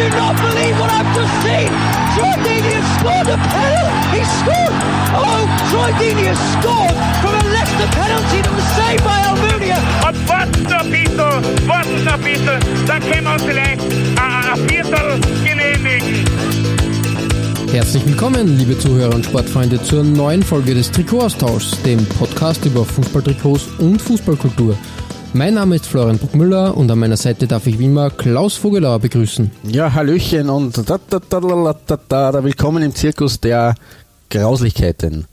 I do not believe what I've just seen! Troy Deeney has scored a penalty! He scored! Oh, Troy Deeney has scored from a Leicester penalty that was saved by Almunia! Und warten noch ein bisschen, warten noch ein bisschen, dann können wir uns vielleicht ein, ein Viertel genehmigen. Herzlich willkommen, liebe Zuhörer und Sportfreunde, zur neuen Folge des Trikotaustauschs, dem Podcast über Fußballtrikots und Fußballkultur. Mein Name ist Florian Bruckmüller und an meiner Seite darf ich wie immer Klaus Vogelauer begrüßen. Ja, Hallöchen und da, da, da, da, da, da, da, willkommen im Zirkus der Grauslichkeiten.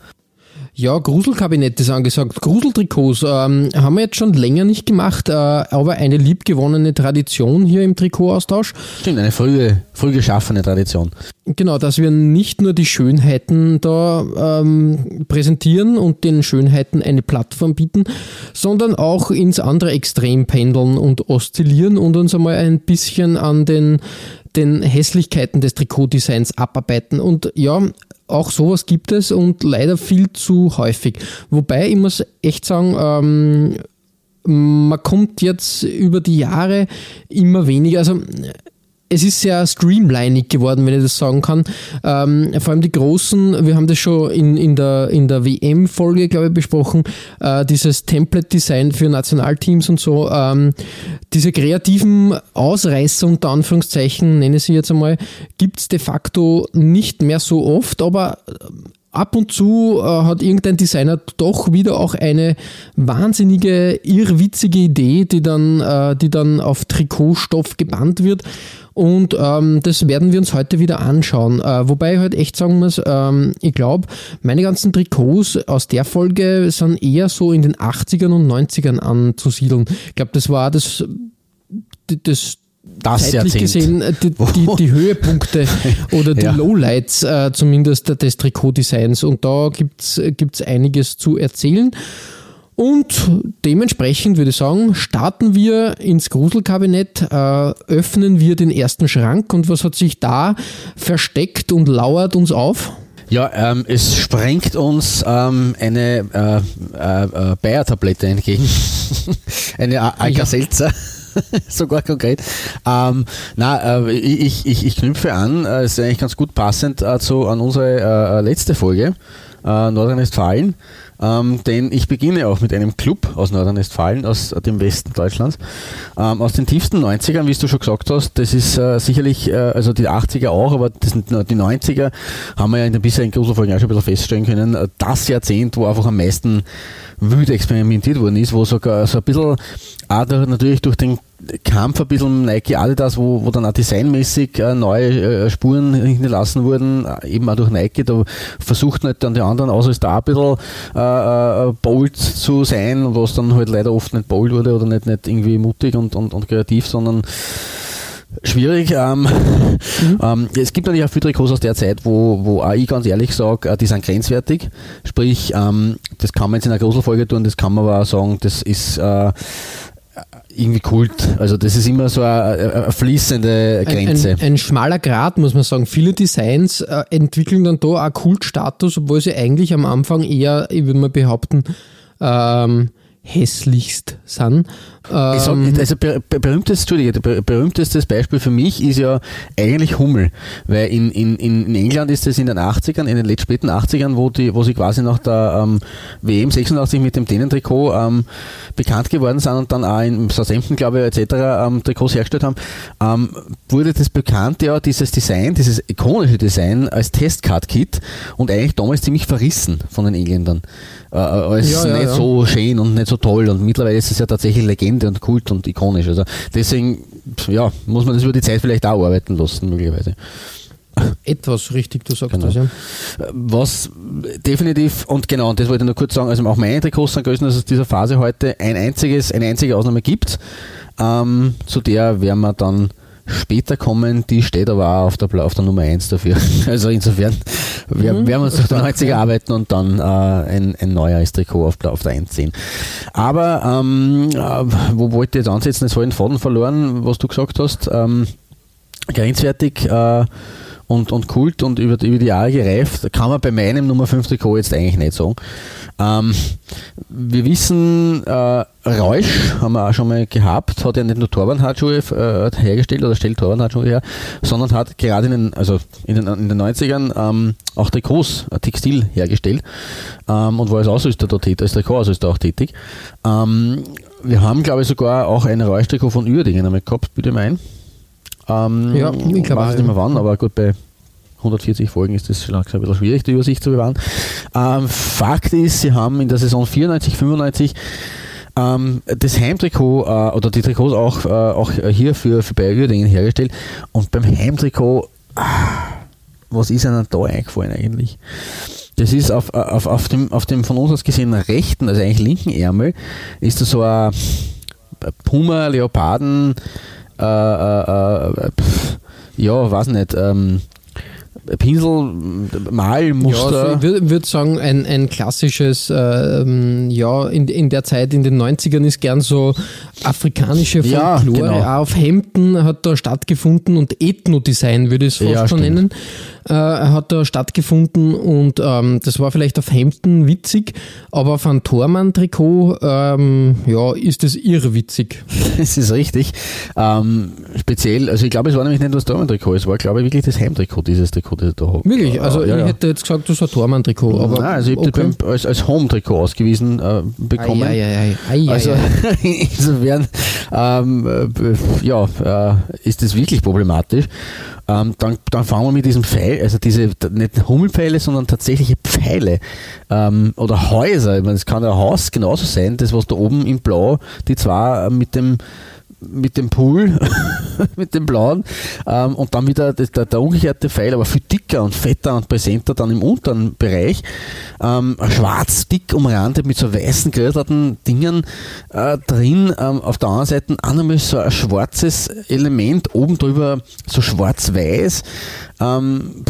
Ja, Gruselkabinett ist angesagt. Gruseltrikots ähm, haben wir jetzt schon länger nicht gemacht, äh, aber eine liebgewonnene Tradition hier im Trikotaustausch. Stimmt, eine frühe, früh geschaffene Tradition. Genau, dass wir nicht nur die Schönheiten da ähm, präsentieren und den Schönheiten eine Plattform bieten, sondern auch ins andere Extrem pendeln und oszillieren und uns einmal ein bisschen an den, den Hässlichkeiten des Trikotdesigns abarbeiten. Und ja, auch sowas gibt es und leider viel zu häufig. Wobei ich muss echt sagen, ähm, man kommt jetzt über die Jahre immer weniger, also es ist sehr streamlinig geworden, wenn ich das sagen kann. Ähm, vor allem die großen, wir haben das schon in, in der, in der WM-Folge, glaube ich, besprochen, äh, dieses Template-Design für Nationalteams und so. Ähm, diese kreativen Ausreißer, unter Anführungszeichen, nenne ich sie jetzt einmal, gibt es de facto nicht mehr so oft, aber ab und zu äh, hat irgendein Designer doch wieder auch eine wahnsinnige, irrwitzige Idee, die dann, äh, die dann auf Trikotstoff gebannt wird. Und ähm, das werden wir uns heute wieder anschauen. Äh, wobei ich halt echt sagen muss, ähm, ich glaube, meine ganzen Trikots aus der Folge sind eher so in den 80ern und 90ern anzusiedeln. Ich glaube, das war das, das Das zeitlich Jahrzehnt. gesehen äh, die, die, die Höhepunkte oder die Ja. Lowlights äh, zumindest des Trikotdesigns. Und da gibt's gibt's einiges zu erzählen. Und dementsprechend würde ich sagen, starten wir ins Gruselkabinett, äh, öffnen wir den ersten Schrank und was hat sich da versteckt und lauert uns auf? Ja, ähm, es sprengt uns ähm, eine äh, äh, äh, Bayer-Tablette entgegen. eine Alka-Seltzer. Sogar konkret. Ähm, na, äh, ich, ich, ich knüpfe an, äh, ist eigentlich ganz gut passend äh, zu, an unsere äh, letzte Folge, Nordrhein-Westfalen. Ähm, denn ich beginne auch mit einem Club aus Nordrhein-Westfalen, aus dem Westen Deutschlands, ähm, aus den tiefsten 90ern, wie du schon gesagt hast. Das ist äh, sicherlich, äh, also die 80er auch, aber das sind die 90er haben wir ja in den bisherigen Gruselfolgen auch schon ein bisschen feststellen können. äh, Das Jahrzehnt, wo einfach am meisten wild experimentiert worden ist, wo sogar so ein bisschen auch natürlich durch den Kampf ein bisschen Nike Adidas, wo, wo dann auch designmäßig äh, neue äh, Spuren hinterlassen wurden, äh, eben auch durch Nike, da versucht nicht dann die anderen, außer ist da ein bisschen äh, bold zu sein, was dann halt leider oft nicht bold wurde oder nicht, nicht irgendwie mutig und, und, und kreativ, sondern schwierig. Ähm, ähm, es gibt natürlich auch viele Trikots aus der Zeit, wo, wo auch ich ganz ehrlich sage, die sind grenzwertig. Sprich, ähm, das kann man jetzt in einer Gruselfolge tun, das kann man aber auch sagen, das ist äh, irgendwie Kult. Also das ist immer so eine, eine fließende Grenze. Ein, ein, ein schmaler Grad, muss man sagen. Viele Designs äh, entwickeln dann da auch Kultstatus, obwohl sie eigentlich am Anfang eher, ich würde mal behaupten, ähm, hässlichst sind. Ich sag, Ähm, also ber, ber, berühmtes, Entschuldige, ber, berühmtestes Beispiel für mich ist ja eigentlich Hummel, weil in, in, in England ist es in den 80ern, in den let- späten 80ern, wo, die, wo sie quasi nach der ähm, WM 86 mit dem Dänentrikot ähm, bekannt geworden sind und dann auch in Southampton, glaube ich, etc. Ähm, Trikots hergestellt haben, ähm, wurde das bekannt, ja, dieses Design, dieses ikonische Design als Testcard-Kit und eigentlich damals ziemlich verrissen von den Engländern. Äh, als Ja, ja, nicht ja. so schön und nicht so toll und mittlerweile ist es ja tatsächlich Legende und Kult und ikonisch. Also deswegen, ja, muss man das über die Zeit vielleicht auch arbeiten lassen, möglicherweise. etwas richtig, du sagst Genau. das, ja. Was definitiv, und genau, und das wollte ich nur kurz sagen, also auch meine Trikots sind größer, dass es dieser Phase heute ein einziges, eine einzige Ausnahme gibt. Ähm, zu der werden wir dann später kommen, die steht aber auch auf der, auf der Nummer 1 dafür. Also insofern werden mhm, wir uns durch die 90er arbeiten und dann äh, ein, ein neues Trikot auf der, auf der 1 sehen. Aber ähm, äh, wo wollte ich jetzt ansetzen? Es ich den Faden verloren, was du gesagt hast. Ähm, grenzwertig äh, und, und Kult und über, über die Jahre gereift, kann man bei meinem Nummer 5 Trikot jetzt eigentlich nicht sagen. Ähm, wir wissen, äh, Reusch haben wir auch schon mal gehabt, hat ja nicht nur Torwandhandschuhe äh, hergestellt oder stellt Torwandhandschuhe her, sondern hat gerade in den, also in den, in den 90ern ähm, auch Trikots, äh, Textil hergestellt ähm, und war als Ausrüster da tätig, als Trikotausrüster auch tätig. Ähm, wir haben, glaube ich, sogar auch ein Reusch-Trikot von Uerdingen einmal gehabt, bitte mein. Ähm, ja, ich glaube weiß nicht mehr wann, aber gut, bei 140 Folgen ist das langsam ein bisschen schwierig, die Übersicht zu bewahren. Ähm, Fakt ist, sie haben in der Saison 94, 95 ähm, das Heimtrikot äh, oder die Trikots auch, äh, auch hier für, für Bayer Uerdingen hergestellt und beim Heimtrikot, ah, was ist einem da eingefallen eigentlich? Das ist auf, auf, auf, dem, auf dem von uns aus gesehen rechten, also eigentlich linken Ärmel, ist da so ein Puma, Leoparden, äh, äh, äh, pf, ja, weiß nicht, ähm, Pinsel, Malmuster. Ja, ich würde würd sagen, ein, ein klassisches, äh, ja, in, in der Zeit, in den 90ern ist gern so afrikanische Folklore. Ja, genau. Auf Hemden hat da stattgefunden und Ethno-Design würde ich es fast ja, schon nennen äh, hat da stattgefunden und ähm, das war vielleicht auf Hemden witzig, aber auf einem Tormann-Trikot ähm, ja, ist es irrwitzig. Das ist richtig. Ähm, speziell, also ich glaube, es war nämlich nicht das Tormann-Trikot, es war glaube ich wirklich das Heimtrikot, dieses Trikot, das ich da habe. Wirklich? Also äh, ja, ich ja. hätte jetzt gesagt, das war Tormann-Trikot. Aber Nein, also ich habe okay. das als, als Home-Trikot ausgewiesen äh, bekommen. Ei, ei, ei, also insofern ähm, äh, ja, äh, ist das wirklich problematisch. Ähm, dann, dann fangen wir mit diesem Pfeil, also diese nicht Hummelpfeile, sondern tatsächliche Pfeile ähm, oder Häuser. Ich meine, es kann ja ein Haus genauso sein, das was da oben im Blau, die zwei mit dem mit dem Pool, mit dem blauen ähm, und dann wieder der, der, umgekehrte Pfeil, aber viel dicker und fetter und präsenter dann im unteren Bereich. Ähm, schwarz, dick umrandet mit so weißen geröteten Dingen äh, drin. Ähm, auf der anderen Seite nochmal so ein schwarzes Element, oben drüber so schwarz-weiß. Ähm,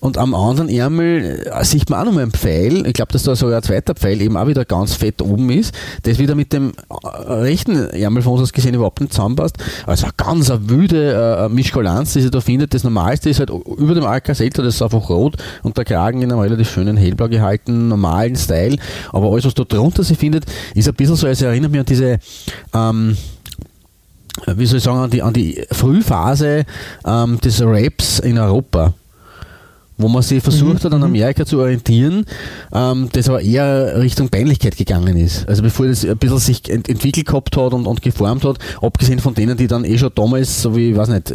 und am anderen Ärmel äh, sieht man auch nochmal einen Pfeil. Ich glaube, dass da sogar ein zweiter Pfeil eben auch wieder ganz fett oben ist, das wieder mit dem äh, rechten Ärmel von uns aus gesehen überhaupt nicht zusammenpasst. Also ganz eine wilde äh, Mischkulanz, die sich da findet. Das Normalste ist halt über dem Alcacelta, das ist einfach rot und der Kragen in einem relativ schönen hellblau gehalten, normalen Style. Aber alles, was da drunter sich findet, ist ein bisschen so, als erinnert mich an diese ähm, wie soll ich sagen, an die, an die Frühphase ähm, des Raps in Europa wo man sich versucht mhm. hat, an mhm. Amerika zu orientieren, ähm, das aber eher Richtung Peinlichkeit gegangen ist. Also bevor das ein bisschen sich ent entwickelt gehabt hat und, und geformt hat, abgesehen von denen, die dann eh schon damals, so wie, ich weiß nicht,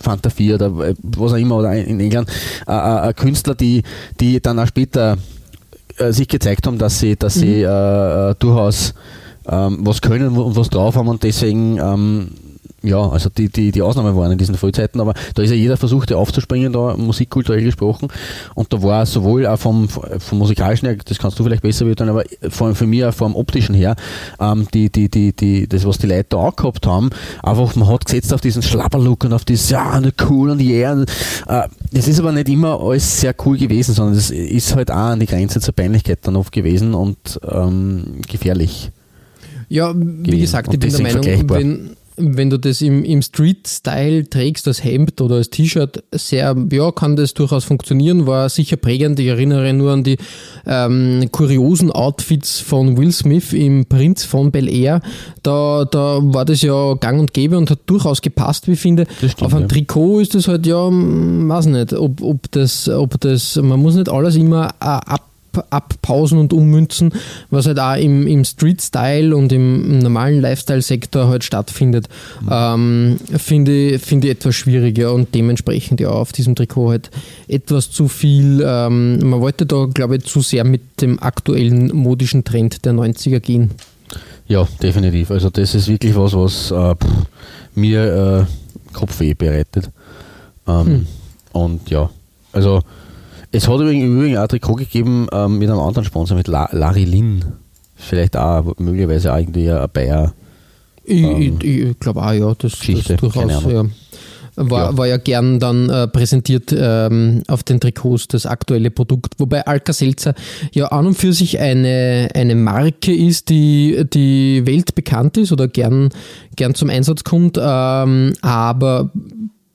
Fanta 4 oder was auch immer, oder in England, äh, äh, Künstler, die, die dann auch später äh, sich gezeigt haben, dass sie, dass mhm. sie äh, äh, durchaus ähm, was können und was drauf haben und deswegen ähm, ja, also die, die, die Ausnahmen waren in diesen Frühzeiten, aber da ist ja jeder versucht, aufzuspringen, da musikkulturell gesprochen. Und da war sowohl auch vom, vom musikalischen her, das kannst du vielleicht besser wissen, aber von, für mich auch vom optischen her, ähm, die, die, die, die, das, was die Leute da auch gehabt haben, einfach, man hat gesetzt auf diesen Schlapperlook und auf dieses, ja, cool und yeah. Und, äh, das ist aber nicht immer alles sehr cool gewesen, sondern das ist halt auch an die Grenze zur Peinlichkeit dann oft gewesen und ähm, gefährlich. Ja, wie gesagt, ich bin der Meinung, wenn, wenn du das im, im Street-Style trägst, als Hemd oder als T-Shirt, sehr, ja, kann das durchaus funktionieren, war sicher prägend. Ich erinnere nur an die ähm, kuriosen Outfits von Will Smith im Prinz von Bel Air. Da, da war das ja gang und gäbe und hat durchaus gepasst, wie ich finde. Stimmt, Auf einem ja. Trikot ist das halt, ja, weiß nicht, ob, ob das, ob das, man muss nicht alles immer äh, ab abpausen und ummünzen, was halt auch im, im Street-Style und im, im normalen Lifestyle-Sektor halt stattfindet, mhm. ähm, finde, finde ich etwas schwieriger und dementsprechend ja auf diesem Trikot halt etwas zu viel. Ähm, man wollte da, glaube ich, zu sehr mit dem aktuellen modischen Trend der 90er gehen. Ja, definitiv. Also das ist wirklich was, was äh, pff, mir äh, Kopfweh bereitet. Ähm, hm. Und ja, also es hat übrigens auch ein Trikot gegeben ähm, mit einem anderen Sponsor, mit La Larry Lin. Vielleicht auch möglicherweise auch irgendwie ein Bayer. Ich, ähm, ich, ich glaube auch, ja, das, Geschichte, das durchaus. Ja. war ja, war ja gern dann äh, präsentiert ähm, auf den Trikots, das aktuelle Produkt. Wobei Alka-Seltzer ja an und für sich eine, eine Marke ist, die, die weltbekannt ist oder gern, gern zum Einsatz kommt, ähm, aber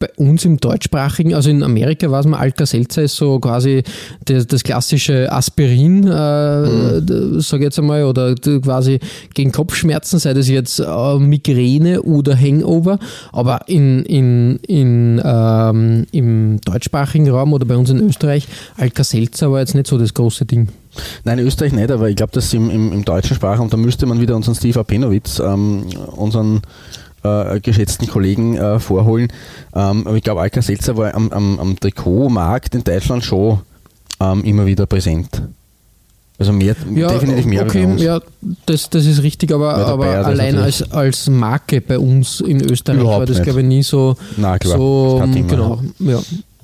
bei uns im deutschsprachigen, also in Amerika weiß man, Alka-Seltzer ist so quasi das, das klassische Aspirin, äh, mhm. sage ich jetzt einmal, oder quasi gegen Kopfschmerzen, sei das jetzt äh, Migräne oder Hangover. Aber in, in, in, ähm, im deutschsprachigen Raum oder bei uns in Österreich, Alka-Seltzer war jetzt nicht so das große Ding. Nein, in Österreich nicht, aber ich glaube, dass im, im, im deutschen Sprachraum, da müsste man wieder unseren Steve Apenowitz, ähm, unseren äh, geschätzten Kollegen äh, vorholen. Ähm, aber ich glaube, Alka Seltzer war am, am, am Trikotmarkt in Deutschland schon ähm, immer wieder präsent. Also mehr, ja, definitiv mehr okay, Ja, das, das ist richtig, aber, aber allein als, als Marke bei uns in Österreich war das, glaube ich, nie so. Nein, klar, so genau, ja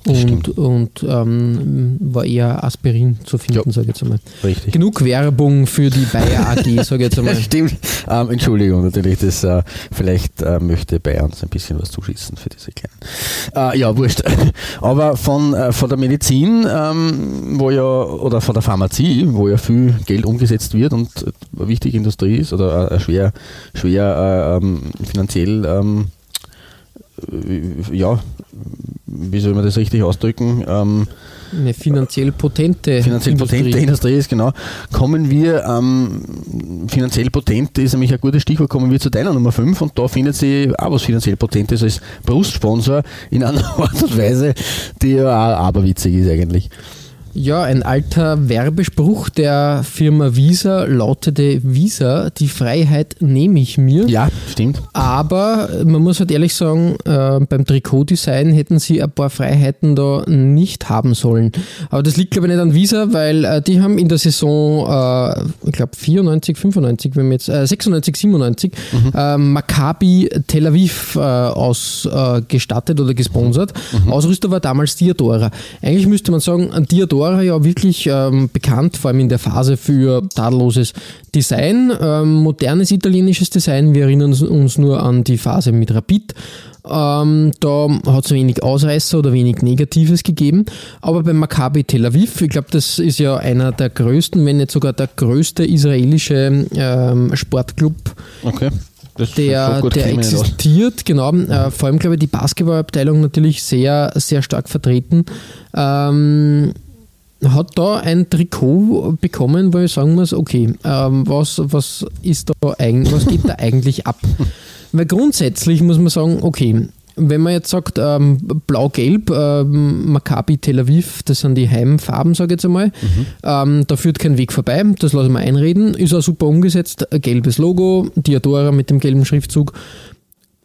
und, und ähm, war eher Aspirin zu finden, sage ich jetzt einmal. Richtig. Genug Werbung für die Bayer AG, sage ich jetzt einmal. Stimmt. Ähm, Entschuldigung, natürlich, das, äh, vielleicht äh, möchte Bayer uns ein bisschen was zuschießen für diese kleinen. Äh, ja, wurscht. Aber von, äh, von der Medizin, ähm, wo ja, oder von der Pharmazie, wo ja viel Geld umgesetzt wird und eine wichtige Industrie ist oder äh, schwer, schwer äh, ähm, finanziell ähm, ja, wie soll man das richtig ausdrücken? Ähm, eine finanziell potente finanziell Industrie. potente Industrie ist, genau. Kommen wir, ähm, finanziell potent ist nämlich ein gutes Stichwort, kommen wir zu deiner Nummer 5 und da findet sie auch was finanziell Potentes als Brustsponsor in einer Art und Weise, die ja auch aberwitzig ist eigentlich. Ja, ein alter Werbespruch der Firma Visa lautete Visa, die Freiheit nehme ich mir. Ja, stimmt. Aber man muss halt ehrlich sagen, äh, beim Trikotdesign hätten sie ein paar Freiheiten da nicht haben sollen. Aber das liegt glaube ich nicht an Visa, weil äh, die haben in der Saison, äh, ich glaube 94, 95, wenn wir jetzt, 96, 97, mhm. Maccabi Tel Aviv ausgestattet oder gesponsert. Mhm. Ausrüster war damals Diadora. Eigentlich müsste man sagen, Diadora Dora ja wirklich ähm, bekannt, vor allem in der Phase für tadelloses Design, ähm, modernes italienisches Design. Wir erinnern uns nur an die Phase mit Rapid. Ähm, da hat es wenig Ausreißer oder wenig Negatives gegeben. Aber beim Maccabi Tel Aviv, ich glaube, das ist ja einer der größten, wenn nicht sogar der größte israelische ähm, Sportclub. Okay. der, der existiert, genau. Äh, vor allem, glaube ich, die Basketballabteilung natürlich sehr, sehr stark vertreten. Ähm, hat da ein Trikot bekommen, wo ich sagen muss, okay, ähm, was, was ist da eigentlich, was geht da eigentlich ab? Weil grundsätzlich muss man sagen, okay, wenn man jetzt sagt, ähm, blau-gelb, ähm, Maccabi Tel Aviv, das sind die Heimfarben, sage ich jetzt einmal, mhm. ähm, da führt kein Weg vorbei, das lassen wir einreden, ist auch super umgesetzt, gelbes Logo, Diadora mit dem gelben Schriftzug,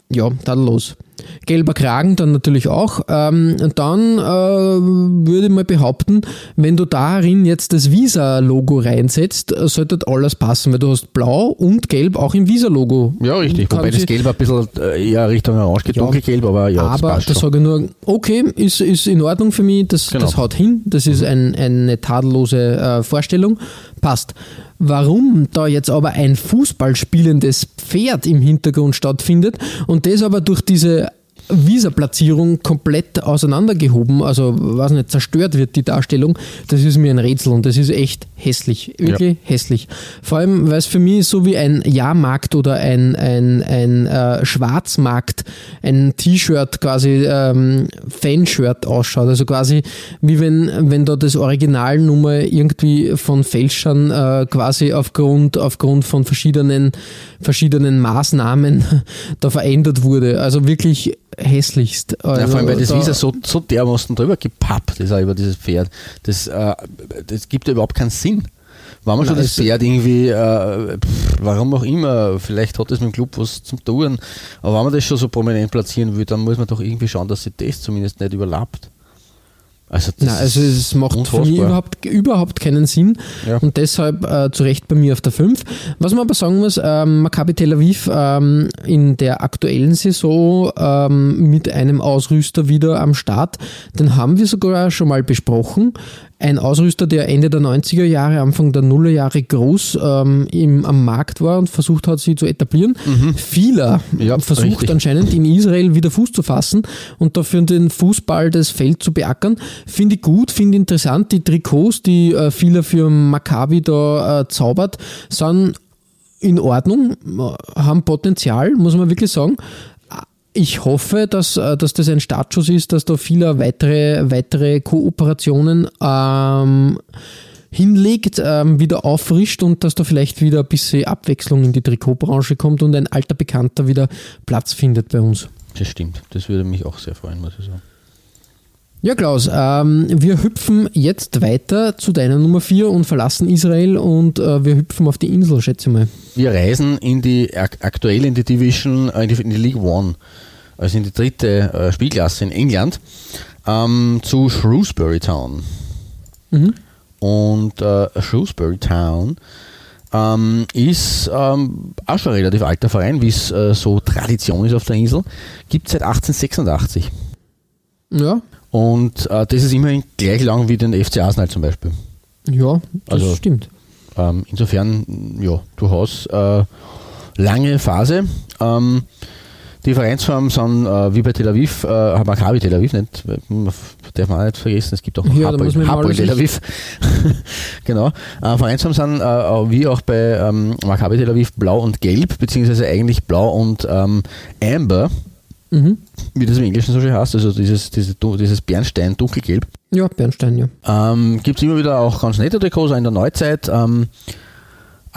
ja, dann los. Gelber Kragen dann natürlich auch. Ähm, dann äh, würde ich mal behaupten, wenn du darin jetzt das Visa-Logo reinsetzt, sollte alles passen, weil du hast Blau und Gelb auch im Visa-Logo. Ja, richtig. Wobei das Gelb ein bisschen äh, eher Richtung Orange geht, ja, dunkelgelb, aber ja, Aber das, das sage ich nur, okay, ist, ist in Ordnung für mich, das, genau. das haut hin, das ist ein, eine tadellose äh, Vorstellung, passt. Warum da jetzt aber ein Fußballspielendes Pferd im Hintergrund stattfindet und das aber durch diese Visa-Platzierung komplett auseinandergehoben, also was nicht, zerstört wird, die Darstellung, das ist mir ein Rätsel und das ist echt hässlich, wirklich ja. hässlich. Vor allem, weil es für mich so wie ein Jahrmarkt oder ein, ein, ein äh, Schwarzmarkt, ein T-Shirt quasi, ähm, Fanshirt ausschaut, also quasi wie wenn, wenn da das Originalnummer irgendwie von Fälschern äh, quasi aufgrund, aufgrund von verschiedenen, verschiedenen Maßnahmen da verändert wurde. Also wirklich hässlichst. Also ja, vor allem, weil das da Visa so, so dermaßen drüber gepappt ist, auch über dieses Pferd. Das, äh, das gibt ja überhaupt keinen Sinn. Wenn man schon das Pferd irgendwie, äh, pff, warum auch immer, vielleicht hat das mit dem Club was zum tun, aber wenn man das schon so prominent platzieren will, dann muss man doch irgendwie schauen, dass sich das zumindest nicht überlappt. Also, Nein, also es macht unfassbar. für mich überhaupt, überhaupt keinen Sinn ja. und deshalb äh, zu Recht bei mir auf der 5. Was man aber sagen muss, ähm, Maccabi Tel Aviv ähm, in der aktuellen Saison ähm, mit einem Ausrüster wieder am Start, den haben wir sogar schon mal besprochen. Ein Ausrüster, der Ende der 90er Jahre, Anfang der Nullerjahre groß ähm, im, am Markt war und versucht hat, sie zu etablieren. Mhm. Vieler ja, versucht richtig. anscheinend in Israel wieder Fuß zu fassen und dafür den Fußball das Feld zu beackern. Finde ich gut, finde interessant. Die Trikots, die äh, Vieler für Maccabi da äh, zaubert, sind in Ordnung, haben Potenzial, muss man wirklich sagen ich hoffe, dass, äh, dass das ein Startschuss ist, dass da viele weitere, weitere Kooperationen ähm, hinlegt, ähm, wieder auffrischt und dass da vielleicht wieder ein bisschen Abwechslung in die Trikotbranche kommt und ein alter Bekannter wieder Platz findet bei uns. Das stimmt. Das würde mich auch sehr freuen, muss ich sagen. Ja, Klaus, ähm, wir hüpfen jetzt weiter zu deiner Nummer 4 und verlassen Israel und äh, wir hüpfen auf die Insel, schätze mal. Wir reisen in die aktuell in die Division, äh, in, die, in die League One also in die dritte äh, Spielklasse in England, ähm, zu Shrewsbury Town. Mhm. Und äh, Shrewsbury Town ähm, ist ähm, auch schon ein relativ alter Verein, wie es äh, so Tradition ist auf der Insel. Gibt es seit 1886. Ja. Und äh, das ist immerhin gleich lang wie den FC Arsenal zum Beispiel. Ja, das also, stimmt. Ähm, insofern, ja, durchaus äh, lange Phase. Ähm, die Vereinsformen sind äh, wie bei Tel Aviv, äh, Maccabi Tel Aviv, nicht, darf man auch nicht vergessen, es gibt auch ja, Hapoel Tel Aviv. genau. Äh, Vereinsformen sind äh, wie auch bei ähm, Maccabi Tel Aviv blau und gelb, beziehungsweise eigentlich blau und ähm, amber. Mhm. Wie das im Englischen so schön heißt, also dieses, dieses, dieses Bernstein, dunkelgelb. Ja, Bernstein, ja. Ähm, Gibt es immer wieder auch ganz nette Trikots, auch in der Neuzeit. Ähm,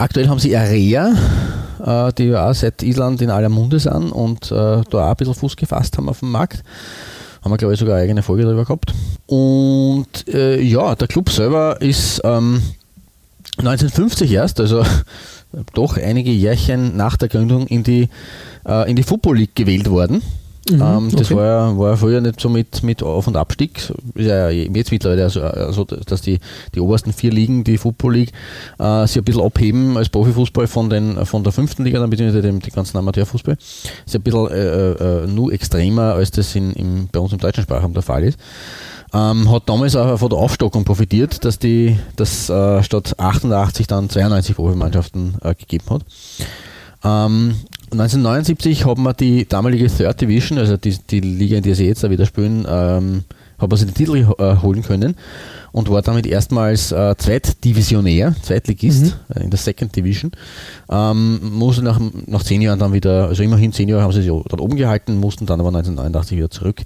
aktuell haben sie Area, äh, die ja auch seit Island in aller Munde sind und äh, da auch ein bisschen Fuß gefasst haben auf dem Markt. Haben wir, glaube ich, sogar eine eigene Folge darüber gehabt. Und äh, ja, der Club selber ist ähm, 1950 erst, also doch einige Jährchen nach der Gründung in die, äh, in die Football League gewählt worden. Mhm, ähm, das okay. war, ja, war ja früher nicht so mit, mit Auf- und Abstieg. Ist ja jetzt mittlerweile so, also, dass die, die obersten vier Ligen, die Football League, äh, sich ein bisschen abheben als Profifußball von, den, von der fünften Liga, dann beziehungsweise dem, dem ganzen Amateurfußball. Ist ein bisschen äh, äh, nur extremer, als das in, im, bei uns im deutschen Sprachraum der Fall ist. Ähm, hat damals auch von der Aufstockung profitiert, dass die dass äh, statt 88 dann 92 Profimannschaften äh, gegeben hat. Ähm, 1979 haben wir die damalige Third Division, also die, die Liga, in der sie jetzt wieder spielen, ähm, haben wir sie den Titel äh, holen können und war damit erstmals äh, Zweitdivisionär, Zweitligist mhm. äh, in der Second Division. Ähm, musste nach, nach zehn Jahren dann wieder, also immerhin zehn Jahre haben sie sich dort oben gehalten, mussten dann aber 1989 wieder zurück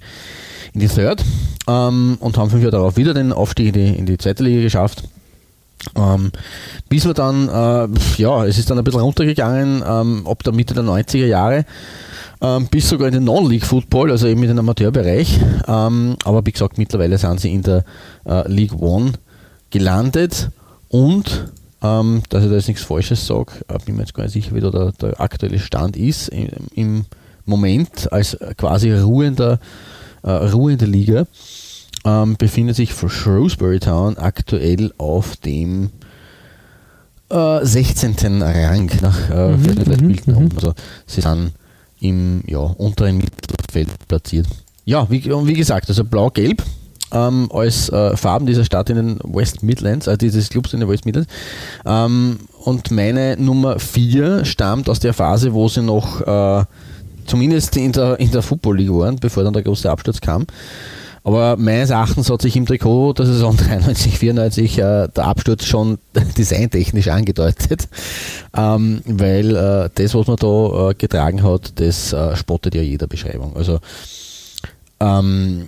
in die Third ähm, und haben fünf Jahre darauf wieder den Aufstieg in die, in die zweite Liga geschafft. Ähm, bis wir dann, äh, ja, es ist dann ein bisschen runtergegangen, ähm, ab der Mitte der 90er Jahre, ähm, bis sogar in den Non-League-Football, also eben in den Amateurbereich. Ähm, aber wie gesagt, mittlerweile sind sie in der äh, League One gelandet und, ähm, dass ich da jetzt nichts Falsches sage, äh, bin mir jetzt gar nicht sicher, wie da der, der aktuelle Stand ist, im, im Moment als quasi ruhender, äh, ruhende Liga ähm, befindet sich für Shrewsbury Town aktuell auf dem äh, 16. Rang nach äh, mhm, mhm, mhm, Also sie sind im ja, unteren Mittelfeld platziert. Ja, wie, wie gesagt, also blau-gelb ähm, als äh, Farben dieser Stadt in den West Midlands, also dieses Clubs in den West Midlands. Ähm, und meine Nummer 4 stammt aus der Phase, wo sie noch äh, zumindest in der, in der Football League waren, bevor dann der große Absturz kam. Aber meines Erachtens hat sich im Trikot der Saison 93, 94 äh, der Absturz schon designtechnisch angedeutet, ähm, weil äh, das, was man da äh, getragen hat, das äh, spottet ja jeder Beschreibung. Also ähm,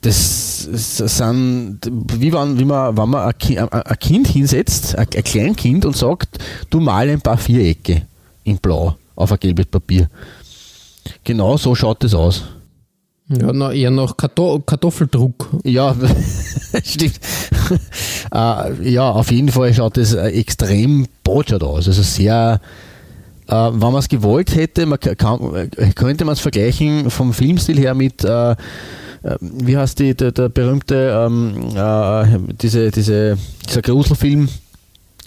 das sind, wie wenn, wie man, wenn man ein Kind hinsetzt, ein Kleinkind und sagt, du mal ein paar Vierecke in Blau auf ein gelbes Papier. Genau so schaut das aus. Ja, na, eher nach Karto Kartoffeldruck. Ja, stimmt. äh, ja, auf jeden Fall schaut das äh, extrem botschert aus. Also sehr, äh, wenn man es gewollt hätte, man kann, könnte man es vergleichen vom Filmstil her mit, äh, äh, wie heißt die, der, der berühmte, ähm, äh, diese, diese, dieser Gruselfilm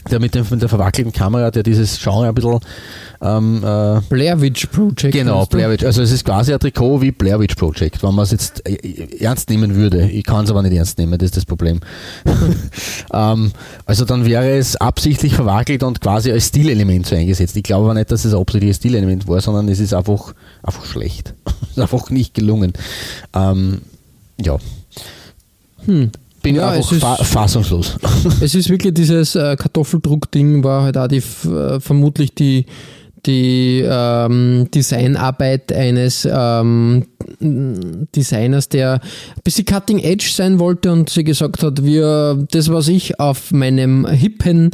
der mit, dem, mit der verwackelten Kamera, der dieses Genre ein bisschen ähm, äh, Blair Witch Project. Genau, Blair Witch. Also es ist quasi ein Trikot wie Blair Witch Project, wenn man es jetzt äh, ernst nehmen würde. Ich kann es aber nicht ernst nehmen, das ist das Problem. ähm, also dann wäre es absichtlich verwackelt und quasi als Stilelement so eingesetzt. Ich glaube aber nicht, dass es ein absichtliches Stilelement war, sondern es ist einfach, einfach schlecht. es ist einfach nicht gelungen. Ähm, ja. Hm bin ja, einfach fa fassungslos. Es ist wirklich dieses äh, Kartoffeldruck-Ding, war halt auch die, äh, vermutlich die, die ähm, Designarbeit eines ähm, Designers, der ein bisschen cutting edge sein wollte und sie gesagt hat, wir, das, was ich auf meinem hippen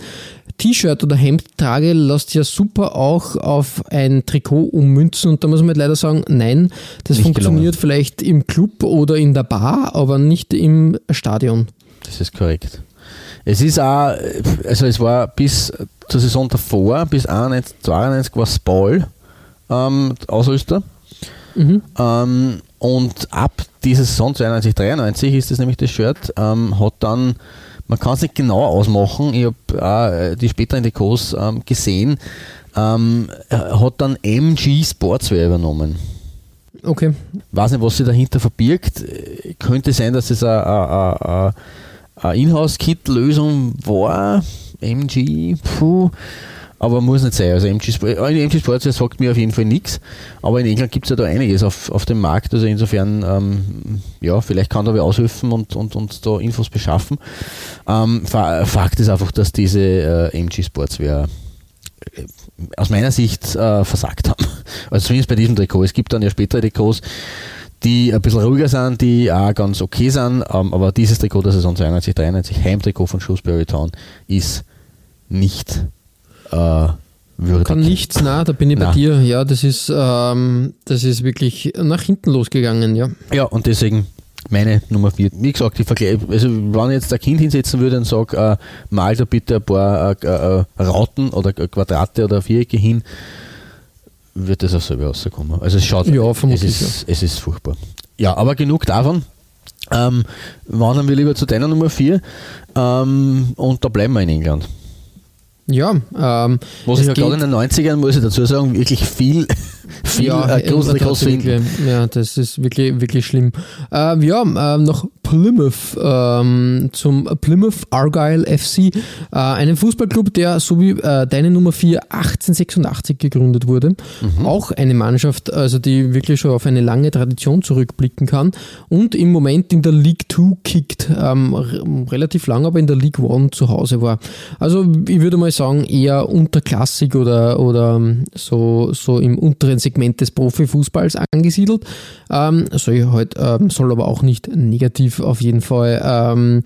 T-Shirt oder Hemd trage, lässt ja super auch auf ein Trikot ummünzen. Und da muss man halt leider sagen, nein, das nicht funktioniert gelungen. vielleicht im Club oder in der Bar, aber nicht im Stadion. Das ist korrekt. Es ist auch, also es war bis zur Saison davor, bis 91, 92 war Spall ähm, Ausrüster. Mhm. Ähm, und ab dieser Saison 92, 93 ist das nämlich das Shirt, ähm, hat dann man kann es nicht genau ausmachen. Ich habe äh, die späteren Dekos ähm, gesehen. Ähm, hat dann MG Sportswear übernommen. Okay. Weiß nicht, was sich dahinter verbirgt. Könnte sein, dass es eine Inhouse-Kit-Lösung war. MG, puh. Aber muss nicht sein. Also MG, Sport, äh, MG Sports sagt mir auf jeden Fall nichts. Aber in England gibt es ja da einiges auf, auf dem Markt. Also insofern, ähm, ja, vielleicht kann da wer aushelfen und, und, und da Infos beschaffen. Ähm, Fakt ist einfach, dass diese äh, MG Sportswear äh, aus meiner Sicht äh, versagt haben. Also zumindest bei diesem Trikot. Es gibt dann ja spätere Trikots, die ein bisschen ruhiger sind, die auch ganz okay sind, ähm, aber dieses Trikot der Saison 92, 93, Heimtrikot von Shrewsbury Town, ist nicht äh, würdig. Kann nichts, na, da bin ich na. bei dir. Ja, das ist, ähm, das ist wirklich nach hinten losgegangen, ja. Ja, und deswegen meine Nummer 4. Wie gesagt, ich vergleiche, also wenn ich jetzt ein Kind hinsetzen würde und sage, äh, mal da bitte ein paar äh, äh, Rauten oder Quadrate oder Vierecke hin, wird das auch selber rauskommen. Also es schaut, ja, es, ist, ja. es ist furchtbar. Ja, aber genug davon. Ähm, wandern wir lieber zu deiner Nummer 4 ähm, und da bleiben wir in England. Ja, ähm, was ich ja gerade in den 90ern, muss ich dazu sagen, wirklich viel, viel ja, äh, gruselig ausfinden. Ja, das ist wirklich, wirklich schlimm. Ähm, ja, ähm, noch Plymouth, ähm, zum Plymouth Argyle FC, äh, einen Fußballclub, der so wie äh, deine Nummer 4 1886 gegründet wurde. Mhm. Auch eine Mannschaft, also die wirklich schon auf eine lange Tradition zurückblicken kann und im Moment in der League 2 kickt, ähm, relativ lang aber in der League 1 zu Hause war. Also ich würde mal sagen, eher unterklassig oder, oder so, so im unteren Segment des Profifußballs angesiedelt. Ähm, soll, halt, ähm, soll aber auch nicht negativ auf jeden Fall ähm,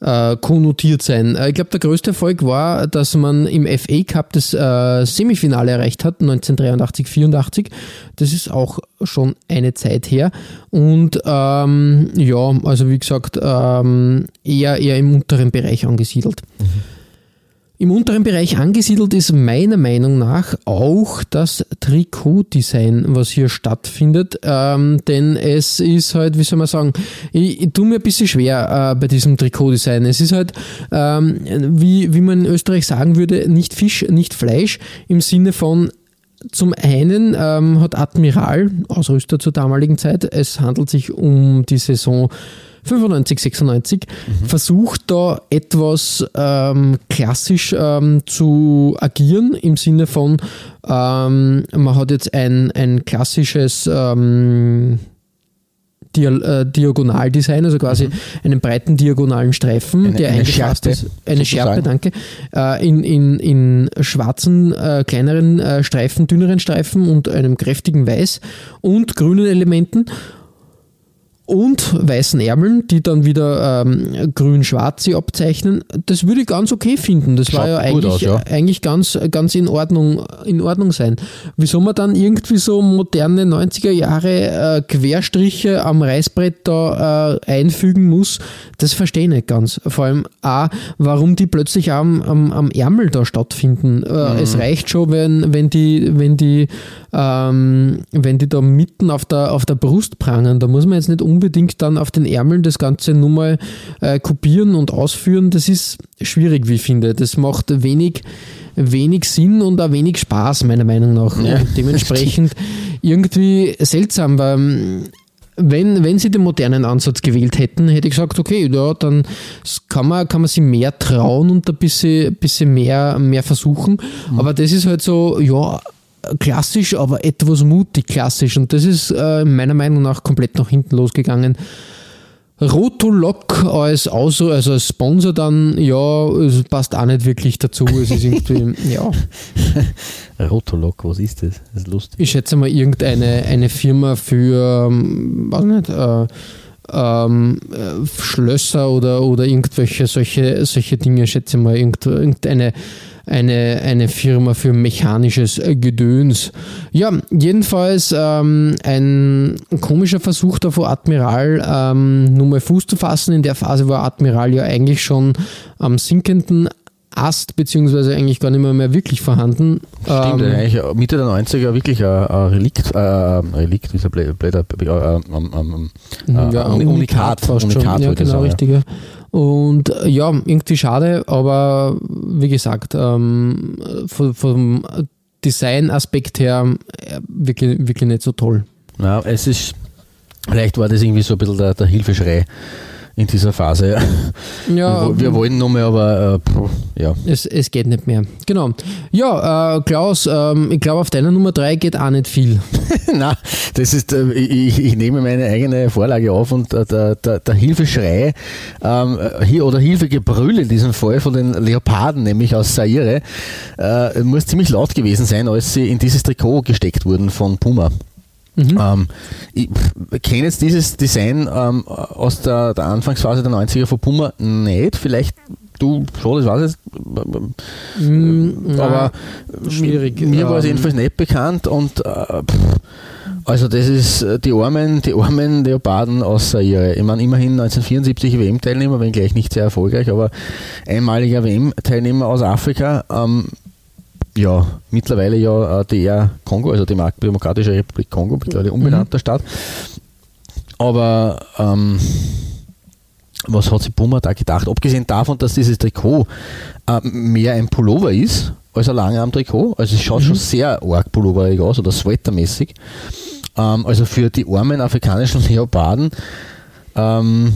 äh, konnotiert sein. Äh, ich glaube, der größte Erfolg war, dass man im FA Cup das äh, Semifinale erreicht hat, 1983, 84. Das ist auch schon eine Zeit her. Und ähm, ja, also wie gesagt, ähm, eher, eher im unteren Bereich angesiedelt. Mhm. Im unteren Bereich angesiedelt ist meiner Meinung nach auch das Trikotdesign, was hier stattfindet. Ähm, denn es ist halt, wie soll man sagen, ich, ich tue mir ein bisschen schwer äh, bei diesem Trikotdesign. Es ist halt, ähm, wie, wie man in Österreich sagen würde, nicht Fisch, nicht Fleisch im Sinne von zum einen ähm, hat Admiral, Ausrüster zur damaligen Zeit, es handelt sich um die Saison 95, 96, mhm. versucht da etwas ähm, klassisch ähm, zu agieren im Sinne von, ähm, man hat jetzt ein, ein klassisches ähm, äh, Diagonaldesign, also quasi mhm. einen breiten diagonalen Streifen, eine, der eine Schärpe, ist. Eine Schärpe, danke. Äh, in, in, in schwarzen, äh, kleineren äh, Streifen, dünneren Streifen und einem kräftigen Weiß und grünen Elementen und weißen Ärmeln, die dann wieder ähm, grün-schwarz sie abzeichnen. Das würde ich ganz okay finden. Das Schaut war ja eigentlich, aus, ja. eigentlich ganz, ganz in Ordnung, in Ordnung sein. Wieso man dann irgendwie so moderne 90er Jahre äh, Querstriche am Reißbrett da äh, einfügen muss, das verstehe ich nicht ganz. Vor allem A, warum die plötzlich am, am, am Ärmel da stattfinden. Äh, mhm. Es reicht schon, wenn, wenn die, wenn die, ähm, wenn die da mitten auf der, auf der Brust prangen. Da muss man jetzt nicht unbedingt unbedingt dann auf den Ärmeln das Ganze nur mal äh, kopieren und ausführen, das ist schwierig, wie ich finde. Das macht wenig, wenig Sinn und auch wenig Spaß, meiner Meinung nach. Ja. Und dementsprechend irgendwie seltsam, weil wenn, wenn sie den modernen Ansatz gewählt hätten, hätte ich gesagt, okay, ja, dann kann man, kann man sich mehr trauen und ein bisschen, bisschen mehr, mehr versuchen. Mhm. Aber das ist halt so, ja, klassisch, aber etwas mutig klassisch. Und das ist äh, meiner Meinung nach komplett nach hinten losgegangen. Rotolok als, also als Sponsor dann, ja, es passt auch nicht wirklich dazu. Es ist irgendwie, ja. Rotolok, was ist das? Das ist lustig. Ich schätze mal irgendeine eine Firma für, ähm, weiß nicht, äh, ähm, äh, Schlösser oder, oder irgendwelche solche, solche Dinge, schätze mal, irgendeine eine, eine Firma für mechanisches Gedöns. Ja, jedenfalls ähm, ein komischer Versuch da vor Admiral ähm, nur mal Fuß zu fassen. In der Phase war Admiral ja eigentlich schon am sinkenden Ast, beziehungsweise eigentlich gar nicht mehr, mehr wirklich vorhanden. Stimmt, ähm, eigentlich Mitte der 90er wirklich ein, ein Relikt, äh, Relikt, dieser Blätter, äh, äh, äh, ja, Unikat, Unikat, fast Unikat schon. Ja, genau, richtig. Ja. Und äh, ja, irgendwie schade, aber wie gesagt, ähm, vom, vom Design-Aspekt her äh, wirklich, wirklich nicht so toll. Ja, es ist, vielleicht war das irgendwie so ein bisschen der, der Hilfeschrei in dieser Phase. Ja, wir, wir wollen noch mehr, aber äh, ja. Es, es geht nicht mehr. Genau. Ja, äh, Klaus, ähm, ich glaube, auf deiner Nummer 3 geht auch nicht viel. Na, das ist, äh, ich, ich, nehme meine eigene Vorlage auf und äh, der, der, der Hilfeschrei ähm, hier, oder Hilfegebrüll in diesem Fall von den Leoparden, nämlich aus Saire, äh, muss ziemlich laut gewesen sein, als sie in dieses Trikot gesteckt wurden von Puma. Mhm. Ähm, ich kenne jetzt dieses Design ähm, aus der, der, Anfangsphase der 90er von Puma nicht. Vielleicht du schon, das weiß ich. Mm, aber schwierig. Mir war es jedenfalls nicht bekannt und äh, also das ist äh, die armen, die armen Leoparden außer ihre. Ich meine, immerhin 1974 WM-Teilnehmer, wenn gleich nicht sehr erfolgreich, aber einmaliger WM-Teilnehmer aus Afrika. Ähm, ja, mittlerweile ja äh, DR Kongo, also die Demokratische Republik Kongo, mittlerweile umbenannter mhm. Staat. Aber ähm, was hat sich Puma da gedacht? Abgesehen davon, dass dieses Trikot äh, mehr ein Pullover ist als ein Langarm-Trikot, also es schaut mhm. schon sehr arg pulloverig aus oder sweatermäßig. Ähm, also für die armen afrikanischen Leoparden ähm,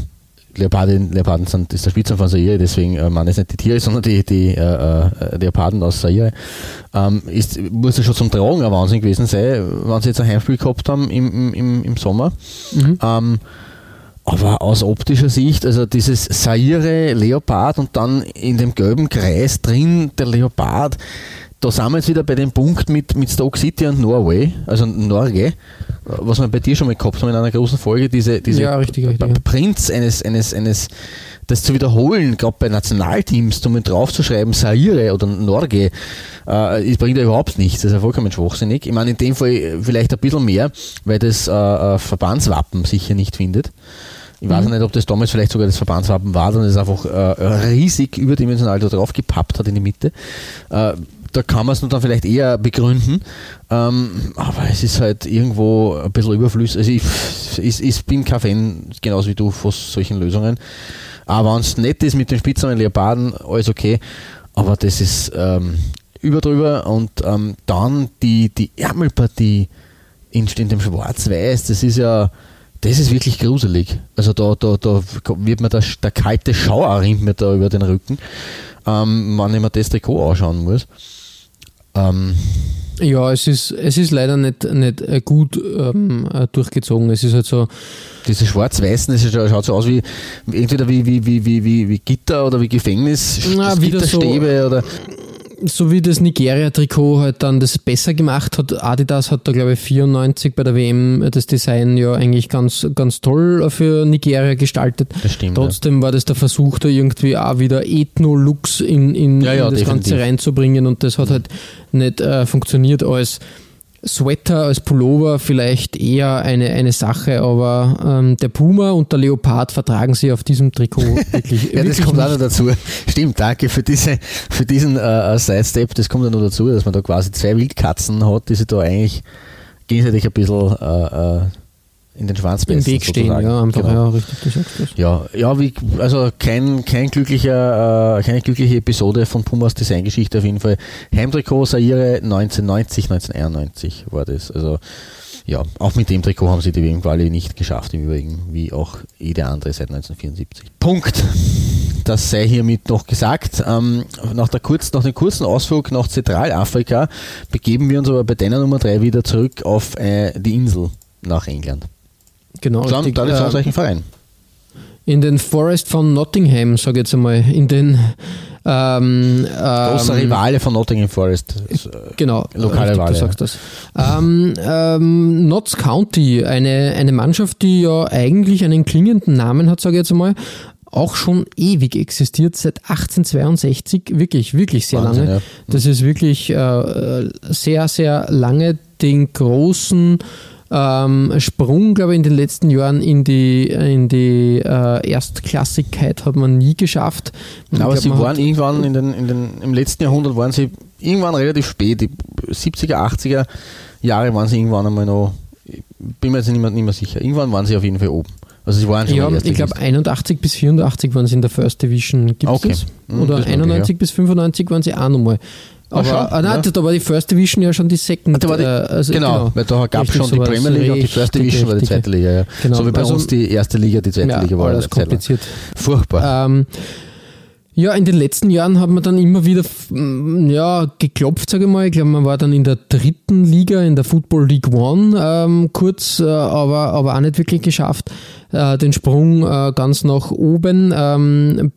Leoparden, Leoparden sind, ist der Spitzname von Saire, deswegen äh, man ist nicht die Tiere, sondern die, die äh, äh, Leoparden aus Saire. Ähm, ist, muss ja schon zum Tragen ein Wahnsinn gewesen sein, wenn sie jetzt ein Heimspiel gehabt haben im, im, im Sommer. Mhm. Ähm, aber aus optischer Sicht, also dieses Saire Leopard und dann in dem gelben Kreis drin der Leopard, da sind wir jetzt wieder bei dem Punkt mit, mit Stoke City und Norway, also Norge, was wir bei dir schon mal gehabt haben in einer großen Folge, diese, diese ja, richtig, richtig, Prints eines, eines, eines, das zu wiederholen, gerade bei Nationalteams, um draufzuschreiben, Saire oder Norge, äh, das bringt ja überhaupt nichts. Das ist ja vollkommen schwachsinnig. Ich meine, in dem Fall vielleicht ein bisschen mehr, weil das äh, äh Verbandswappen sicher nicht findet. Ich weiß mhm. nicht, ob das damals vielleicht sogar das Verbandswappen war, sondern es einfach äh, riesig überdimensional da drauf gepappt hat in die Mitte. Äh, da kann man es dann vielleicht eher begründen. Ähm, aber es ist halt irgendwo ein bisschen überflüssig. Also ich, ich, ich, bin kein Fan, genauso wie du, von solchen Lösungen. Aber wenn es nett ist mit den Spitznamen Leoparden, alles okay. Aber das ist ähm, über drüber und ähm, dann die, die Ärmelpartie in, in dem Schwarz-Weiß, das ist ja, das ist wirklich gruselig. Also da, da, da wird mir der, der kalte Schauer rinnt mir da über den Rücken, ähm, wenn ich mir das Trikot anschauen muss. Ähm, ja, es ist, es ist leider nicht, nicht äh, gut ähm, äh, durchgezogen. Es ist halt so. Diese schwarz-weißen, es schaut so aus wie entweder wie, wie, wie, wie, wie Gitter oder wie Gefängnis, Na, Gitterstäbe so, oder so wie das Nigeria-Trikot halt dann das besser gemacht hat. Adidas hat da, glaube ich, 94 bei der WM das Design ja eigentlich ganz, ganz toll für Nigeria gestaltet. Das stimmt. Trotzdem ja. war das der Versuch, da irgendwie auch wieder Ethno-Looks in, in, ja, ja, in das definitiv. Ganze reinzubringen und das hat halt nicht äh, funktioniert als Sweater als Pullover vielleicht eher eine, eine Sache, aber ähm, der Puma und der Leopard vertragen sie auf diesem Trikot wirklich. ja, das kommt nicht. auch noch dazu. Stimmt, danke für, diese, für diesen äh, Sidestep. Das kommt ja noch dazu, dass man da quasi zwei Wildkatzen hat, die sich da eigentlich gegenseitig ein bisschen äh, äh, in den Schwanz Im Weg stehen, sozusagen. ja, einfach, Genau. ja, richtig. Ja, ja wie, also kein, kein glücklicher, äh, keine glückliche Episode von Pumas Designgeschichte auf jeden Fall. Heimtrikot Saire 1990, 1991 war das. Also ja, auch mit dem Trikot haben sie die WM-Quali nicht geschafft im Übrigen, wie auch jede andere seit 1974. Punkt. Das sei hiermit noch gesagt. Ähm, nach, der kurz, nach dem kurzen Ausflug nach Zentralafrika begeben wir uns aber bei deiner Nummer 3 wieder zurück auf äh, die Insel nach England. Genau, Schon richtig. traditionsreichen Verein. in den Forest von Nottingham, sage ich jetzt einmal, in den ähm, Großer ähm, Rivale von Nottingham Forest. Das, äh, Genau, Lokale Wahl, du sagst das. Ähm, ähm, Notts County, eine, eine Mannschaft, die ja eigentlich einen klingenden Namen hat, sage ich jetzt einmal, auch schon ewig existiert, seit 1862, wirklich, wirklich sehr Wahnsinn, lange. ja. Das ist wirklich äh, sehr, sehr lange den großen ähm, Sprung, glaube ich, in den letzten Jahren in die, in die äh, Erstklassigkeit hat man nie geschafft. Ich Aber glaub, sie waren irgendwann in den, in den, im letzten Jahrhundert waren sie irgendwann relativ spät. Die 70er, 80er Jahre waren sie irgendwann einmal noch, bin mir jetzt nicht mehr, nicht mehr sicher. Irgendwann waren sie auf jeden Fall oben. Also sie waren schon Ja, ich glaube Erstligist. 81 bis 84 waren sie in der First Division. Gibt es Okay. das? Hm, Oder das mag ich, 91 bis 95 waren sie auch nochmal. Aber schon, ah, nein, ja. da war die First Division ja schon die Second. Ah, die, äh, also, genau, weil da gab es schon die so das. Premier League und die First Division war die zweite Liga. Ja. Genau, So wie bei also- uns die erste Liga, die zweite Ja, Liga war. lang. kompliziert. Furchtbar. Ähm, ja, in den letzten Jahren hat man dann immer wieder ja, geklopft, sage ich mal. Ich glaube, man war dann in der dritten Liga, in der Football League One ähm, kurz, äh, aber, aber auch nicht wirklich geschafft. Äh, den Sprung äh, ganz nach oben. Ähm,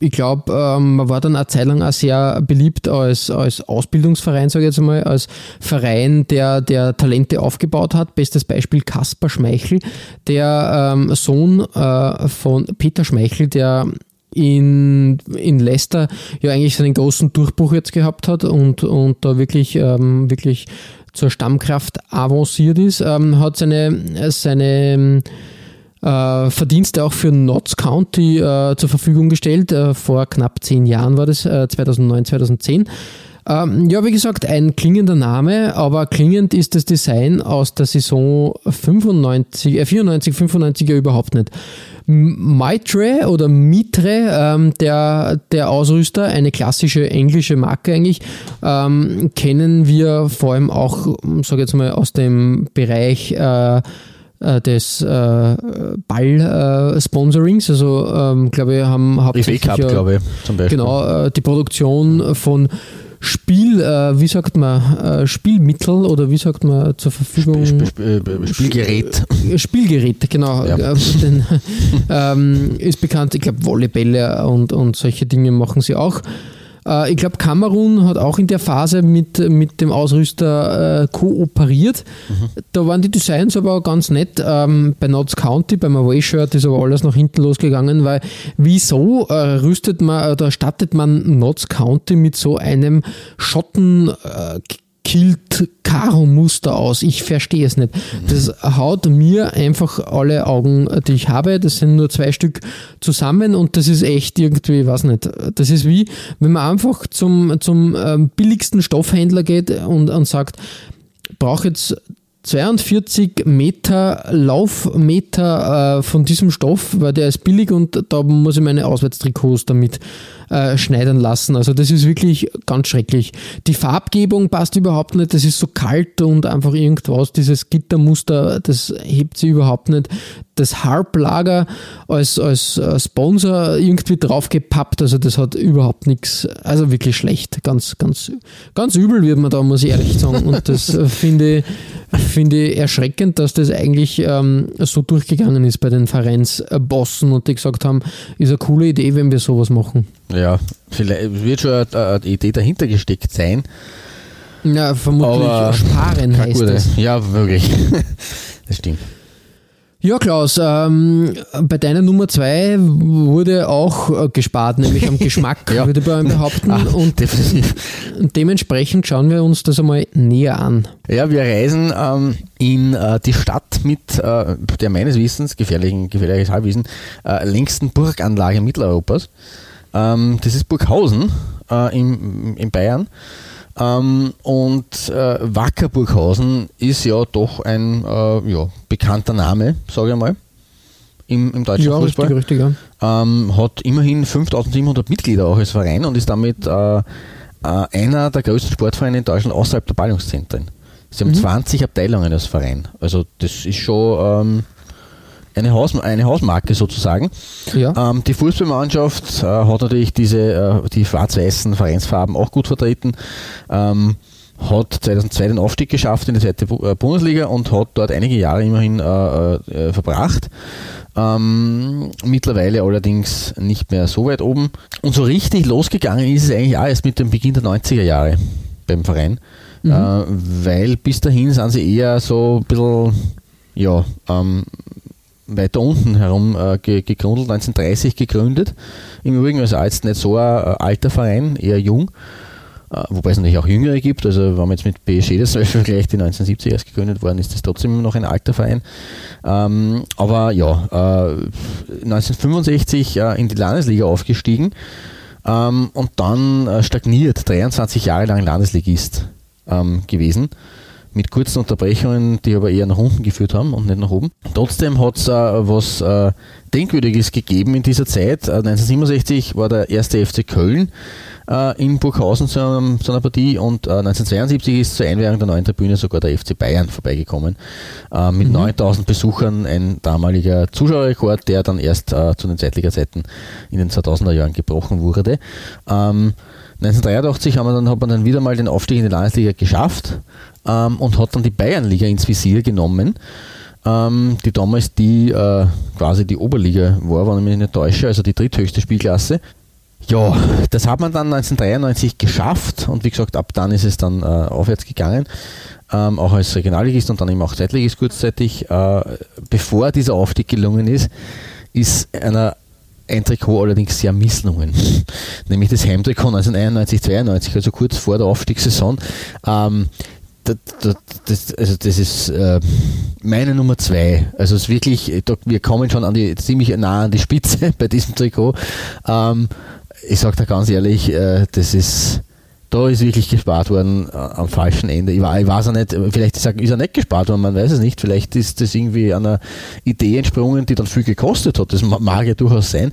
ich glaube, ähm, man war dann eine Zeit lang auch sehr beliebt als, als Ausbildungsverein, sage ich jetzt einmal, als Verein, der, der Talente aufgebaut hat. Bestes Beispiel Kaspar Schmeichel, der ähm, Sohn äh, von Peter Schmeichel, der in, in Leicester ja eigentlich seinen großen Durchbruch jetzt gehabt hat und, und da wirklich, ähm, wirklich zur Stammkraft avanciert ist, ähm, hat seine, seine äh, Verdienste auch für Notts County äh, zur Verfügung gestellt. Äh, vor knapp zehn Jahren war das, äh, 2009, 2010. Ähm, ja, wie gesagt, ein klingender Name, aber klingend ist das Design aus der Saison 95, äh, 94, 95 ja überhaupt nicht. Mitre oder Mitre, ähm, der, der Ausrüster, eine klassische englische Marke eigentlich, ähm, kennen wir vor allem auch, sage jetzt mal, aus dem Bereich äh, äh, des äh, Ball-Sponsorings. also, ähm, glaube ich, haben hauptsächlich Cup, ja- glaube ich, zum Beispiel. Genau, äh, die Produktion von Spiel, äh, wie sagt man, äh, Spielmittel oder wie sagt man zur Verfügung? Sp Sp Sp Spielgerät. Spielgeräte, genau. Ja. Äh, Den, ähm, ist bekannt, ich glaube, Volleybälle und, und solche Dinge machen sie auch. Äh, ich glaube, Kamerun hat auch in der Phase mit, mit dem Ausrüster äh, kooperiert. Da waren die Designs aber ganz nett. Ähm, bei Notts County, beim Away-Shirt ist aber alles nach hinten losgegangen, weil wieso äh, rüstet man oder stattet man Notts County mit so einem Schotten äh, Kilt Karo Muster aus. Ich verstehe es nicht. Das haut mir einfach alle Augen, die ich habe. Das sind nur zwei Stück zusammen und das ist echt irgendwie, weiß nicht. Das ist wie, wenn man einfach zum, zum ähm, billigsten Stoffhändler geht und, und sagt, brauche jetzt 42 Meter Laufmeter äh, von diesem Stoff, weil der ist billig und da muss ich meine Auswärtstrikots damit äh, schneidern lassen. Also das ist wirklich ganz schrecklich. Die Farbgebung passt überhaupt nicht, das ist so kalt und einfach irgendwas, dieses Gittermuster, das hebt sie überhaupt nicht. Das Harp-Lager als, als Sponsor irgendwie draufgepappt, also das hat überhaupt nichts, also wirklich schlecht, ganz, ganz, ganz übel wird man da, muss ich ehrlich sagen. Und das finde ich, finde ich erschreckend, dass das eigentlich ähm, so durchgegangen ist bei den Vereinsbossen und die gesagt haben, ist eine coole Idee, wenn wir sowas machen. Ja, vielleicht wird schon eine, eine Idee dahinter gesteckt sein. Ja, vermutlich Aber sparen heißt gute. das. Ja, wirklich. Das stimmt. Ja, Klaus, ähm, bei deiner Nummer zwei wurde auch äh, gespart, nämlich am Geschmack, Ja. würde einem behaupten. Ah, und definitiv. dementsprechend schauen wir uns das einmal näher an. Ja, wir reisen ähm, in äh, die Stadt mit äh, der meines Wissens, gefährlichen, gefährliches Halbwissen, äh, längsten Burganlage Mitteleuropas. Ähm, das ist Burghausen äh, in, in Bayern. Ähm, und äh, Wacker Burghausen ist ja doch ein äh, ja, bekannter Name, sage ich mal, im, im deutschen Ja, Fußball. richtig, richtig, ja. Ähm, hat immerhin 5700 Mitglieder auch als Verein und ist damit äh, äh, einer der größten Sportvereine in Deutschland außerhalb der Ballungszentren. Sie haben 20 Abteilungen als Verein. Also das ist schon ähm, eine, Haus, eine Hausmarke sozusagen. Ja. Ähm, die Fußballmannschaft äh, hat natürlich diese, äh, die schwarz-weißen Vereinsfarben auch gut vertreten. Ähm, hat 2002 den Aufstieg geschafft in die zweite äh, Bundesliga und hat dort einige Jahre immerhin äh, äh, verbracht. Ähm, mittlerweile allerdings nicht mehr so weit oben. Und so richtig losgegangen ist es eigentlich auch erst mit dem Beginn der 90er Jahre beim Verein. Äh, weil bis dahin sind sie eher so ein bisschen, ja, ähm, weiter unten herum äh, ge gegründet, 1930 gegründet. Im Übrigen auch jetzt nicht so ein äh, alter Verein, eher jung. Äh, wobei es natürlich auch Jüngere gibt. Also wenn man jetzt mit PSG das zum Beispiel vergleicht, die 1970 erst gegründet worden ist, das trotzdem noch ein alter Verein. Ähm, aber ja, äh, 1965 äh, in die Landesliga aufgestiegen ähm, und dann äh, stagniert, 23 Jahre lang Landesligist ähm, gewesen mit kurzen Unterbrechungen, die aber eher nach unten geführt haben und nicht nach oben. Trotzdem hat es äh, was äh, Denkwürdiges gegeben in dieser Zeit. Äh, 1967 war der erste FC Köln äh, in Burghausen zu, einem, zu einer Partie und äh, 1972 ist zur Einweihung der neuen Tribüne sogar der FC Bayern vorbeigekommen. Äh, mit 9000 Besuchern ein damaliger Zuschauerrekord, der dann erst äh, zu den Zeitliga-Zeiten in den 2000er Jahren gebrochen wurde. Ähm, 1983 haben wir dann, hat man dann wieder mal den Aufstieg in die Landesliga geschafft ähm, und hat dann die Bayernliga ins Visier genommen, ähm, die damals die äh, quasi die Oberliga war, wenn ich mich nicht täusche, also die dritthöchste Spielklasse. Ja, das hat man dann 1993 geschafft und wie gesagt, ab dann ist es dann äh, aufwärts gegangen, ähm, auch als Regionalligist und dann eben auch Zeitligist kurzzeitig. Äh, bevor dieser Aufstieg gelungen ist, ist einer ein Trikot allerdings sehr misslungen, nämlich das Heimtrikot 1991-92, also kurz vor der Aufstiegssaison. Ähm, das, also das ist äh, meine Nummer zwei. Also es ist wirklich, wir kommen schon an die, ziemlich nah an die Spitze bei diesem Trikot. Ähm, ich sage da ganz ehrlich, äh, das ist, da ist wirklich gespart worden äh, am falschen Ende. Ich, wa- ich weiß auch nicht, vielleicht ist er, nicht gespart worden, man weiß es nicht. Vielleicht ist das irgendwie einer Idee entsprungen, die dann viel gekostet hat. Das ma- mag ja durchaus sein.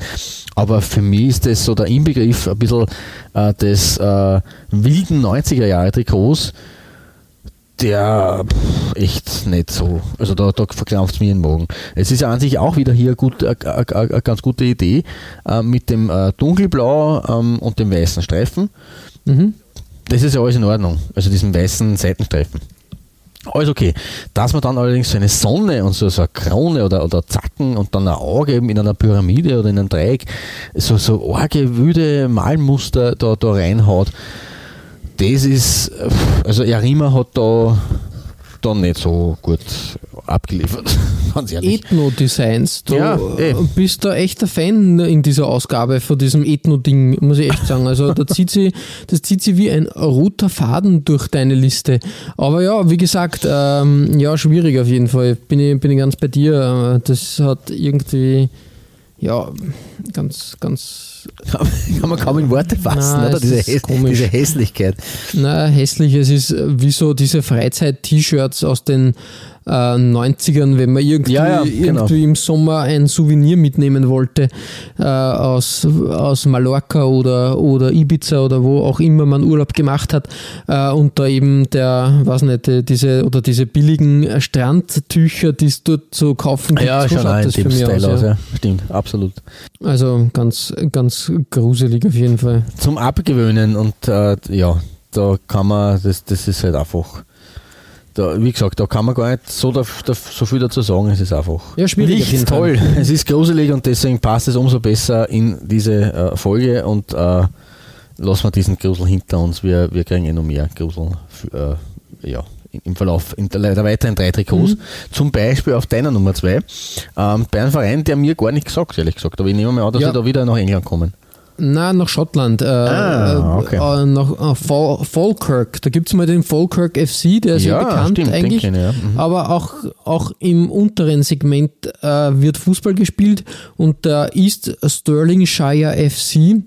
Aber für mich ist das so der Inbegriff ein bisschen äh, des äh, wilden 90er Jahre Trikots, der pff, echt nicht so. Also da, da verkrampft es mir den Magen. Es ist ja an sich auch wieder hier gut, äh, äh, äh, eine ganz gute Idee äh, mit dem äh, dunkelblau ähm, und dem weißen Streifen. Mhm. Das ist ja alles in Ordnung. Also diesen weißen Seitenstreifen. Alles okay. Dass man dann allerdings so eine Sonne und so, so eine Krone oder, oder Zacken und dann ein Auge eben in einer Pyramide oder in einem Dreieck, so, so arge, wüde Malmuster da, da reinhaut, das ist, äh, also Arima hat da, da nicht so gut abgeliefert, ganz ehrlich. Ethno-Designs. Du Ja, eh. bist da echt ein Fan in dieser Ausgabe von diesem Ethno-Ding, muss ich echt sagen. Also da zieht sie, das zieht sie wie ein roter Faden durch deine Liste. Aber ja, wie gesagt, ähm, ja, schwierig auf jeden Fall. Bin ich, bin ich ganz bei dir. Das hat irgendwie, ja, ganz, ganz Kann man kaum in Worte fassen, Nein, oder? es Diese, ist Häs komisch. diese Hässlichkeit. Na, hässlich. Es ist wie so diese Freizeit-T-Shirts aus den äh, 90ern, wenn man irgendwie, Ja, ja, genau. irgendwie im Sommer ein Souvenir mitnehmen wollte äh, aus, aus Mallorca oder, oder Ibiza oder wo auch immer man Urlaub gemacht hat äh, und da eben der, weiß nicht, äh, diese oder diese billigen Strandtücher, die es dort zu kaufen gibt, so schaut das für mich aus. aus, Ja. ja. Stimmt, absolut. Also ganz, ganz gruselig auf jeden Fall. Zum Abgewöhnen und äh, ja, da kann man, das, das ist halt einfach, da, wie gesagt, da kann man gar nicht so, da, da, so viel dazu sagen, es ist einfach Ja, schwierig nicht toll. Es ist gruselig und deswegen passt es umso besser in diese äh, Folge und äh, lassen wir diesen Grusel hinter uns. Wir, wir kriegen eh noch mehr Grusel für, äh, ja, im Verlauf in der, der weiteren drei Trikots. Mhm. Zum Beispiel auf deiner Nummer zwei, ähm, bei einem Verein, der mir gar nicht gesagt, ehrlich gesagt, aber ich nehme mal an, dass Ja. wir da wieder nach England kommen. Na, nach Schottland. Äh, Ah, okay. äh, nach äh, Fal Falkirk. Da gibt es mal den Falkirk FC, der ist ja, Ja, bekannt stimmt, eigentlich. ich, ja. Mhm. Aber auch, auch im unteren Segment äh, wird Fußball gespielt und der East Stirlingshire FC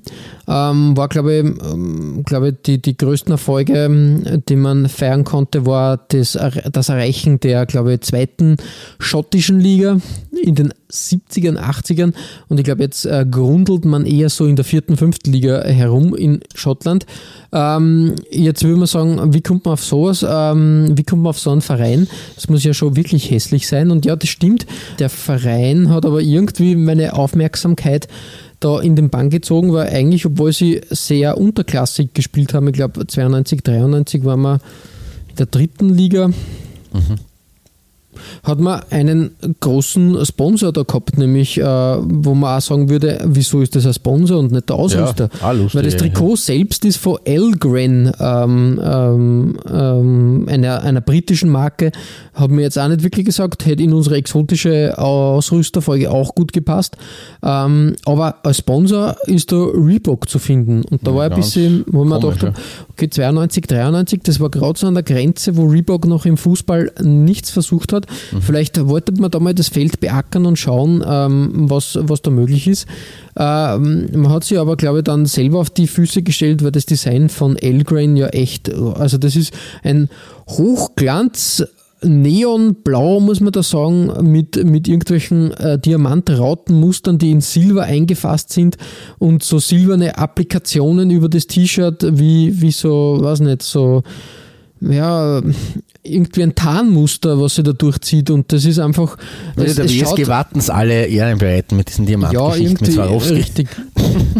ähm, war, glaube ich, ähm, glaube ich die, die größten Erfolge, ähm, die man feiern konnte, war das, das Erreichen der, glaube ich, zweiten schottischen Liga in den 70ern, 80ern und ich glaube, jetzt äh, grundelt man eher so in der vierten, fünften Liga herum in Schottland. Ähm, jetzt würde man sagen, wie kommt man auf sowas? Ähm, wie kommt man auf so einen Verein? Das muss ja schon wirklich hässlich sein. Und ja, das stimmt. Der Verein hat aber irgendwie meine Aufmerksamkeit da in den Bann gezogen, weil eigentlich, obwohl sie sehr unterklassig gespielt haben, ich glaube 92, 93 waren wir in der dritten Liga, hat man einen großen Sponsor da gehabt, nämlich äh, wo man auch sagen würde, wieso ist das ein Sponsor und nicht der Ausrüster? auch lustig, Weil das ja, Trikot selbst ist von Elgren, ähm, ähm, ähm, einer, einer britischen Marke, hat mir jetzt auch nicht wirklich gesagt, hätte in unsere exotische Ausrüsterfolge auch gut gepasst. Ähm, aber als Sponsor ist da Reebok zu finden. Und da Ja, war ein bisschen, wo man komisch, dachte, okay, 92, 93, das war gerade so an der Grenze, wo Reebok noch im Fußball nichts versucht hat. Mhm. Vielleicht wollte man da mal das Feld beackern und schauen, ähm, was, was da möglich ist. Ähm, man hat sich aber, glaube ich, dann selber auf die Füße gestellt, weil das Design von Elgrain ja echt, also das ist ein Hochglanz. Neonblau, muss man da sagen, mit, mit irgendwelchen äh, Diamantrautenmustern, die in Silber eingefasst sind und so silberne Applikationen über das T-Shirt, wie, wie so, weiß nicht, so, ja, irgendwie ein Tarnmuster, was sich da durchzieht und das ist einfach. Würde es- der es WSG Wattens alle Ehren bereiten mit diesen ja, Diamantgeschichten mit irgendwie Swarovski. richtig.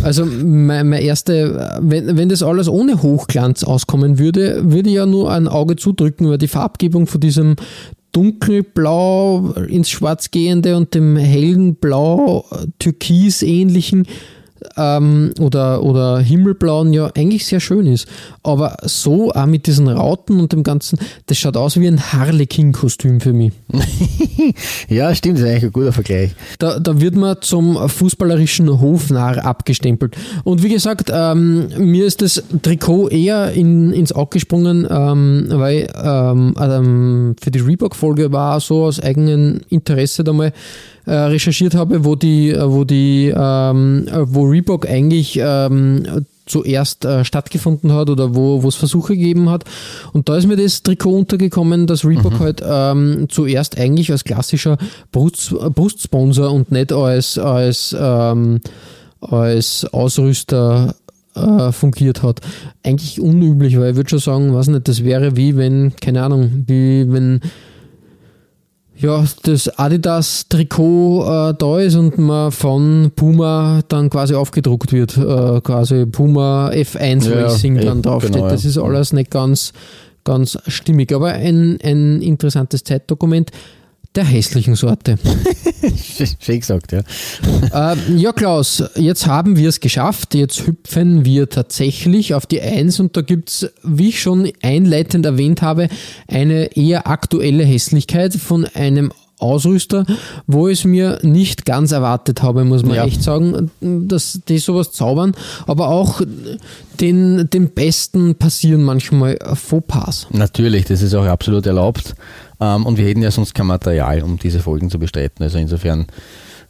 Also mein, mein erste, wenn, wenn das alles ohne Hochglanz auskommen würde, würde ich ja nur ein Auge zudrücken, weil die Farbgebung von diesem dunkelblau ins Schwarz gehende und dem hellen Blau Türkis ähnlichen ähm, oder, oder Himmelblauen ja eigentlich sehr schön ist. Aber so auch mit diesen Rauten und dem Ganzen, das schaut aus wie ein Harlequin-Kostüm für mich. Ja, stimmt, das ist eigentlich ein guter Vergleich. Da, da wird man zum fußballerischen Hofnarr abgestempelt. Und wie gesagt, ähm, mir ist das Trikot eher in, ins Auge gesprungen, ähm, weil ähm, ähm, für die Reebok-Folge war so aus eigenem Interesse da mal äh, recherchiert habe, wo die, wo die, ähm, äh, wo Reebok eigentlich ähm, zuerst äh, stattgefunden hat oder wo es Versuche gegeben hat. Und da ist mir das Trikot untergekommen, dass Reebok halt ähm, zuerst eigentlich als klassischer Brust, Brustsponsor und nicht als, als, ähm, als Ausrüster äh, fungiert hat. Eigentlich unüblich, weil ich würde schon sagen, weiß nicht, das wäre wie wenn, keine Ahnung, wie wenn ja, das Adidas-Trikot äh, da ist und man von Puma dann quasi aufgedruckt wird, äh, quasi Puma F1 Ja, Racing eh, dann draufsteht. genau, ja. Das ist alles nicht ganz, ganz stimmig, aber ein, ein interessantes Zeitdokument der hässlichen Sorte. Schön gesagt, ja. äh, ja, Klaus, jetzt haben wir es geschafft. Jetzt hüpfen wir tatsächlich auf die Eins und da gibt es, wie ich schon einleitend erwähnt habe, eine eher aktuelle Hässlichkeit von einem Ausrüster, wo ich es mir nicht ganz erwartet habe, muss man Ja. echt sagen, dass die sowas zaubern, aber auch den, den Besten passieren manchmal Fauxpas. Natürlich, das ist auch absolut erlaubt. Ähm, und wir hätten ja sonst kein Material, um diese Folgen zu bestreiten. Also insofern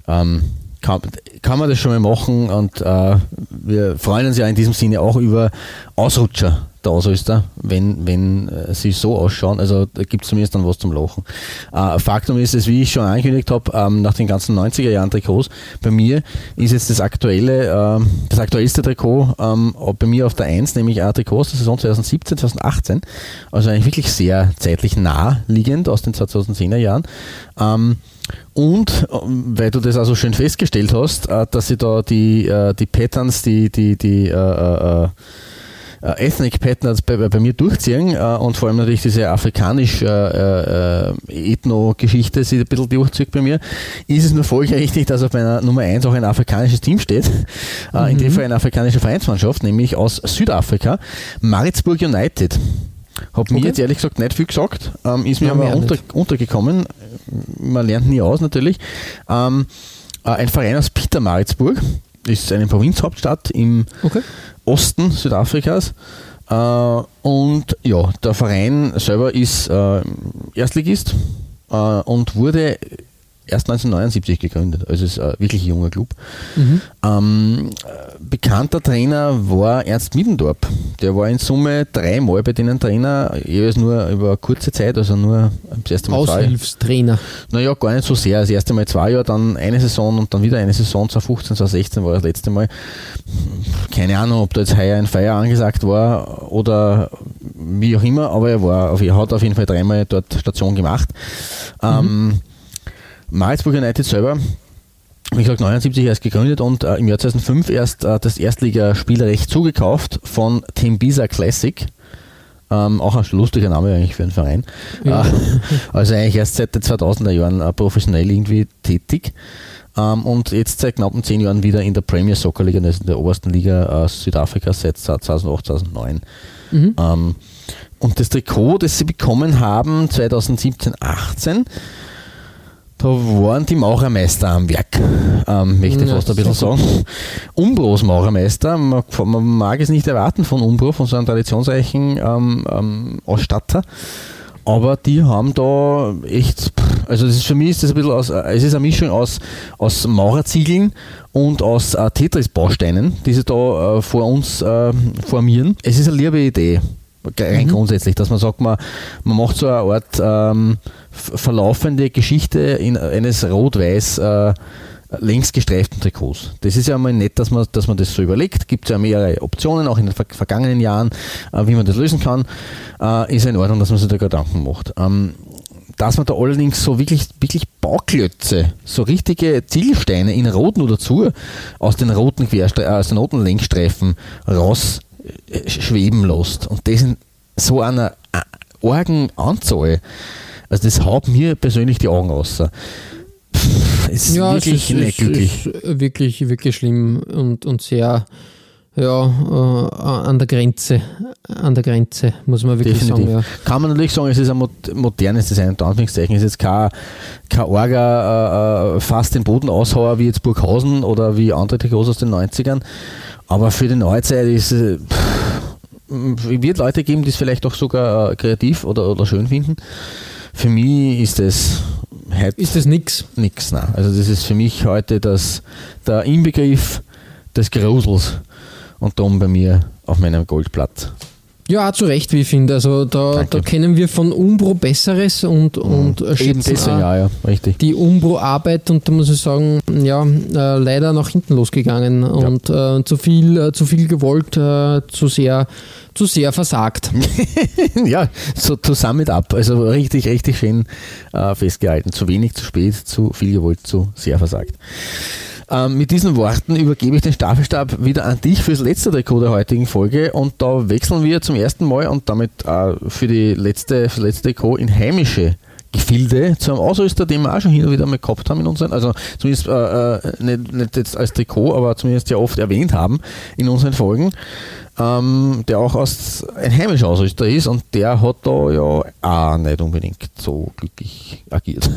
ähm, kann, kann man das schon mal machen und äh, wir freuen uns ja in diesem Sinne auch über Ausrutscher der Ausrüster, wenn, wenn äh, sie so ausschauen. Also da gibt es zumindest dann was zum Lachen. Äh, Faktum ist es, wie ich schon angekündigt habe, ähm, nach den ganzen 90er Jahren Trikots, bei mir ist jetzt das aktuelle, ähm, das aktuellste Trikot ähm, bei mir auf der 1, nämlich ein Trikot aus der Saison 2017, 2018. Also eigentlich wirklich sehr zeitlich nah liegend aus den 2010er Jahren. Ähm, und ähm, weil du das also schön festgestellt hast, äh, dass sie da die, äh, die Patterns, die, die, die äh, äh, Ethnic Patterns bei, bei mir durchziehen äh, und vor allem natürlich diese afrikanisch äh, äh, Ethno-Geschichte sich ein bisschen durchzieht bei mir, ist es nur folgerichtig, dass auf meiner Nummer 1 auch ein afrikanisches Team steht. Äh, In dem Fall eine afrikanische Vereinsmannschaft, nämlich aus Südafrika, Maritzburg United. Hat mir Okay. jetzt ehrlich gesagt nicht viel gesagt, ähm, ist mir Ja, aber unter, untergekommen. Man lernt nie aus natürlich. Ähm, äh, ein Verein aus Peter Maritzburg. ist eine Provinzhauptstadt im Okay. Osten Südafrikas. Äh, und ja, der Verein selber ist äh, Erstligist äh, und wurde erst 1979 gegründet. Also ist ein wirklich junger Club. Ähm, äh, bekannter Trainer war Ernst Middendorp. Der war in Summe dreimal bei denen Trainer, jeweils nur über kurze Zeit, also nur das erste Mal. Aushilfstrainer. Naja, gar nicht so sehr. Das erste Mal zwei Jahre, dann eine Saison und dann wieder eine Saison. 2015, 2016 war das letzte Mal. Keine Ahnung, ob da jetzt heuer ein Feier angesagt war oder wie auch immer, aber er, war, er hat auf jeden Fall dreimal dort Station gemacht. Ähm, Maritzburg United selber, wie gesagt, 79 erst gegründet und äh, im Jahr 2005 erst äh, das Erstligaspielrecht zugekauft von Tembisa Classic. Ähm, auch ein lustiger Name eigentlich für einen Verein. Ja. Äh, also eigentlich erst seit den 2000er Jahren äh, professionell irgendwie tätig. Ähm, und jetzt seit knappen zehn Jahren wieder in der Premier Soccer Liga, das ist in der obersten Liga äh, Südafrikas seit 2008, 2009. Ähm, und das Trikot, das sie bekommen haben 2017, 18, da waren die Maurermeister am Werk, ähm, möchte ich Ja, fast ein bisschen sagen. Umbros Maurermeister, man, man mag es nicht erwarten von Umbro, von so einem traditionsreichen ähm, ähm, Ausstatter. Aber die haben da echt, also das ist für mich ist das ein bisschen aus, es ist eine Mischung aus, aus Maurerziegeln und aus äh, Tetris-Bausteinen, die sie da äh, vor uns äh, formieren. Es ist eine liebe Idee, rein grundsätzlich, dass man sagt, man, man macht so eine Art ähm, verlaufende Geschichte in eines rot-weiß äh, längs gestreiften Trikots. Das ist ja mal nett, dass man, dass man das so überlegt. Gibt es ja mehrere Optionen, auch in den ver vergangenen Jahren, äh, wie man das lösen kann. Äh, ist ja in Ordnung, dass man sich da Gedanken macht. Ähm, dass man da allerdings so wirklich, wirklich Bauklötze, so richtige Zielsteine in Rot nur dazu aus den roten, Querstre äh, aus den roten Längsstreifen raus äh, schweben lässt. Und das in so einer äh, argen Anzahl. Also das haut mir persönlich die Augen aus. Pff, Ist Ja, wirklich es ist. Es ist wirklich, wirklich schlimm und, und sehr ja, äh, an der Grenze. An der Grenze, muss man wirklich Definitiv. sagen. Ja. Kann man natürlich sagen, es ist ein mod- modernes Design, unter Anführungszeichen. Es ist jetzt kein, kein Orga, äh, äh, fast den Boden aushauer wie jetzt Burghausen oder wie andere Trikots aus den 90ern. Aber für die Neuzeit ist es. pff, wird Leute geben, die es vielleicht auch sogar äh, kreativ oder, oder schön finden. Für mich ist es heute Ist das nix? nichts. Also das ist für mich heute das, der Inbegriff des Grusels und darum bei mir auf meinem Goldblatt. Ja, zu Recht, wie ich finde. Also da, Danke. da kennen wir von Umbro Besseres und, und Eben schätzen deswegen, ja, ja, richtig. die Umbro-Arbeit und da muss ich sagen, ja, äh, leider nach hinten losgegangen und äh, zu viel, äh, zu viel gewollt, äh, zu sehr, zu sehr versagt. ja, so to sum it up. Also richtig, richtig schön äh, festgehalten. Zu wenig, zu spät, zu viel gewollt, zu sehr versagt. Ähm, mit diesen Worten übergebe ich den Staffelstab wieder an dich fürs letzte Trikot der heutigen Folge und da wechseln wir zum ersten Mal und damit äh, für, die letzte, für das letzte Trikot in heimische Gefilde zu einem Ausrüster, den wir auch schon hin und wieder mal gehabt haben in unseren, also zumindest äh, äh, nicht, nicht jetzt als Trikot, aber zumindest ja oft erwähnt haben in unseren Folgen, ähm, der auch aus, ein heimischer Ausrüster ist und der hat da ja auch nicht unbedingt so glücklich agiert.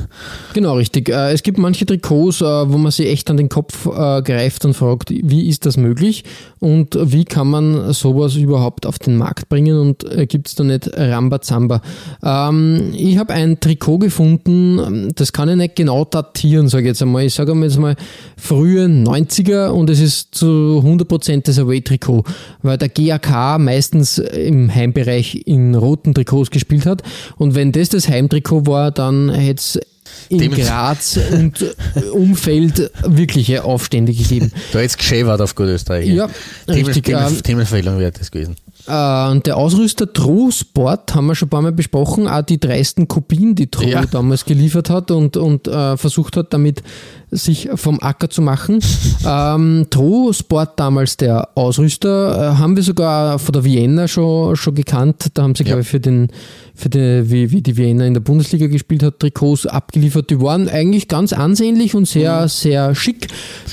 Genau, richtig. Äh, Es gibt manche Trikots, äh, wo man sich echt an den Kopf äh, greift und fragt, wie ist das möglich und wie kann man sowas überhaupt auf den Markt bringen und gibt es da nicht Rambazamba? Ähm, ich habe ein Trikot gefunden, das kann ich nicht genau datieren, sage ich jetzt einmal. Ich sage jetzt mal frühe 90er und es ist zu 100% das Away-Trikot, weil der GAK meistens im Heimbereich in roten Trikots gespielt hat und wenn das das Heimtrikot war, dann hätte es in Dem- Graz und Umfeld wirkliche Aufstände gegeben. Da jetzt geschäbert auf gut Österreich. Ja, richtig, Themen, ähm, wäre das gewesen. Äh, und der Ausrüster True Sport haben wir schon ein paar Mal besprochen, auch die dreisten Kopien, die True Ja. damals geliefert hat und, und äh, versucht hat, damit sich vom Acker zu machen. ähm, True Sport damals der Ausrüster, äh, haben wir sogar von der Vienna schon, schon gekannt. Da haben sie, Ja. glaube ich, für den, für die, wie, wie die Vienna in der Bundesliga gespielt hat, Trikots abgeliefert. Die waren eigentlich ganz ansehnlich und sehr, sehr schick.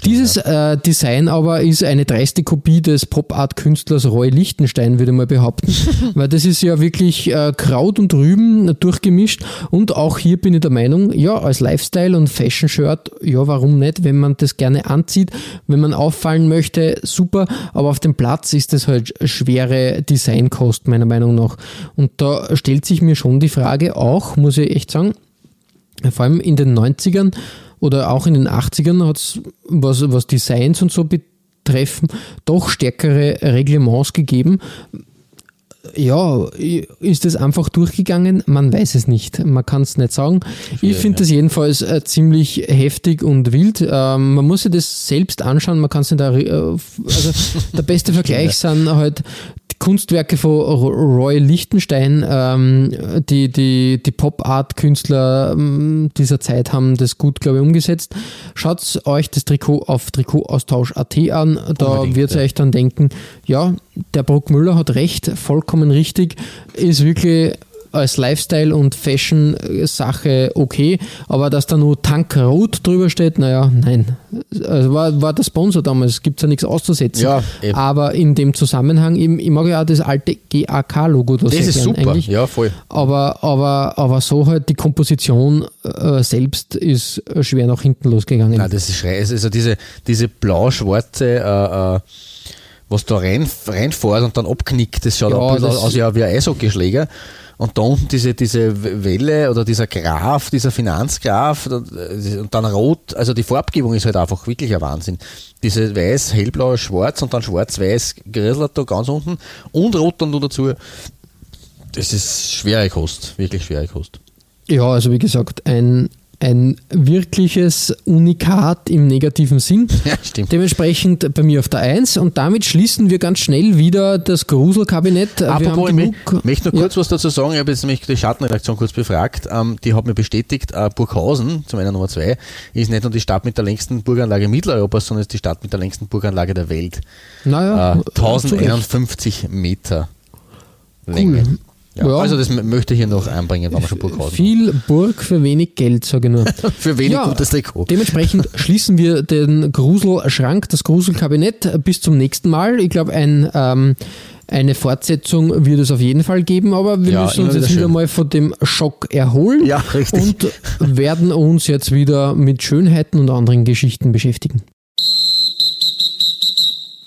Dieses äh, Design aber ist eine dreiste Kopie des Pop-Art-Künstlers Roy Lichtenstein, würde ich mal behaupten. Weil das ist ja wirklich äh, Kraut und Rüben durchgemischt. Und auch hier bin ich der Meinung, ja, als Lifestyle und Fashion-Shirt, ja, warum nicht? Wenn man das gerne anzieht, wenn man auffallen möchte, super, aber auf dem Platz ist das halt schwere Designkost, meiner Meinung nach. Und da stellt sich mir schon die Frage auch, muss ich echt sagen, vor allem in den 90ern oder auch in den 80ern hat es, was, was Designs und so betreffen, doch stärkere Reglements gegeben ja, ist es einfach durchgegangen? Man weiß es nicht. Man kann es nicht sagen. ich finde das jedenfalls äh, ziemlich heftig und wild. Ähm, man muss sich das selbst anschauen. Man kann es nicht. Äh, also der beste Vergleich sind halt Kunstwerke von Roy Lichtenstein, ähm, die, die, die Pop-Art-Künstler ähm, dieser Zeit haben das gut, glaube ich, umgesetzt. Schaut euch das Trikot auf Trikotaustausch.at an. Da wird ihr euch dann denken, ja, der Bruck Müller hat recht, vollkommen richtig, ist wirklich als Lifestyle- und Fashion-Sache okay, aber dass da nur Tankrot drüber steht, naja, nein. Also war, war der Sponsor damals, gibt es ja nichts auszusetzen. Ja, aber in dem Zusammenhang, ich, ich mag ja auch das alte GAK-Logo. Das ist gern, super, eigentlich. ja, voll. Aber, aber, aber so halt die Komposition äh, selbst ist schwer nach hinten losgegangen. Nein, das ist schrecklich. Also diese, diese blau-schwarze äh, äh was da rein, reinfährt und dann abknickt, das schaut ja, aus, aus ja, wie ein Eishockeyschläger. Und da unten diese, diese Welle oder dieser Graf, dieser Finanzgraf und dann rot, also die Farbgebung ist halt einfach wirklich ein Wahnsinn. Diese weiß, hellblau, schwarz und dann schwarz-weiß da ganz unten und rot dann nur dazu. Das ist schwere Kost, wirklich schwere Kost. Ja, also wie gesagt, ein, ein wirkliches Unikat im negativen Sinn. Ja, stimmt. Dementsprechend bei mir auf der 1 und damit schließen wir ganz schnell wieder das Gruselkabinett. Apropos, ich möchte noch kurz ja. was dazu sagen. Ich habe jetzt nämlich die Schattenredaktion kurz befragt. Ähm, die hat mir bestätigt, äh, Burghausen, zu meiner Nummer 2, ist nicht nur die Stadt mit der längsten Burganlage Mitteleuropas, sondern ist die Stadt mit der längsten Burganlage der Welt. Naja, äh, 1051 Meter Länge. Cool. Ja. Also das möchte ich hier noch einbringen, wenn wir schon Burghausen Viel Burg für wenig Geld, sage ich nur. für wenig ja, gutes Trikot. Dementsprechend schließen wir den Gruselschrank, das Gruselkabinett bis zum nächsten Mal. Ich glaube, ein... Ähm, eine Fortsetzung wird es auf jeden Fall geben, aber wir ja, müssen uns jetzt wieder schön. mal von dem Schock erholen ja, und werden uns jetzt wieder mit Schönheiten und anderen Geschichten beschäftigen.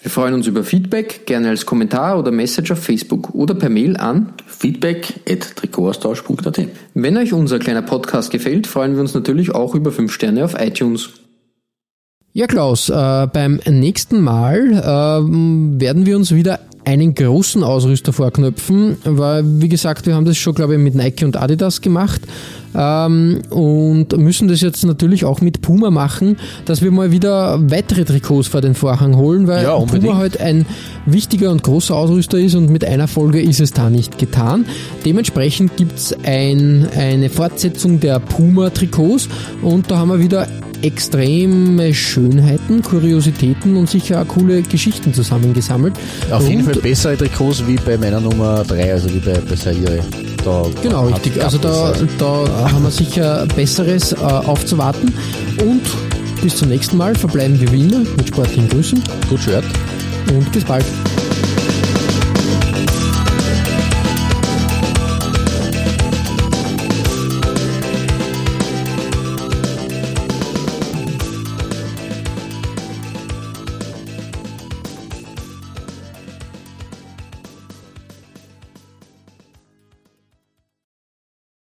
Wir freuen uns über Feedback, gerne als Kommentar oder Message auf Facebook oder per Mail an feedback.trikotaustausch.at. Wenn euch unser kleiner Podcast gefällt, freuen wir uns natürlich auch über 5 Sterne auf iTunes. Ja, Klaus, äh, beim nächsten Mal äh, werden wir uns wieder einen großen Ausrüster vorknöpfen, weil, wie gesagt, wir haben das schon, glaube ich, mit Nike und Adidas gemacht ähm, und müssen das jetzt natürlich auch mit Puma machen, dass wir mal wieder weitere Trikots vor den Vorhang holen, weil ja, Puma halt ein wichtiger und großer Ausrüster ist und mit einer Folge ist es da nicht getan. Dementsprechend gibt es ein, eine Fortsetzung der Puma-Trikots und da haben wir wieder extreme Schönheiten, Kuriositäten und sicher auch coole Geschichten zusammengesammelt. Auf und jeden Fall bessere Trikots wie bei meiner Nummer 3, also wie bei, bei Saire. Da genau, richtig. Also da, da haben wir sicher Besseres äh, aufzuwarten. Und bis zum nächsten Mal verbleiben wir wie immer mit sportlichen Grüßen. Gut Shirt. Und bis bald.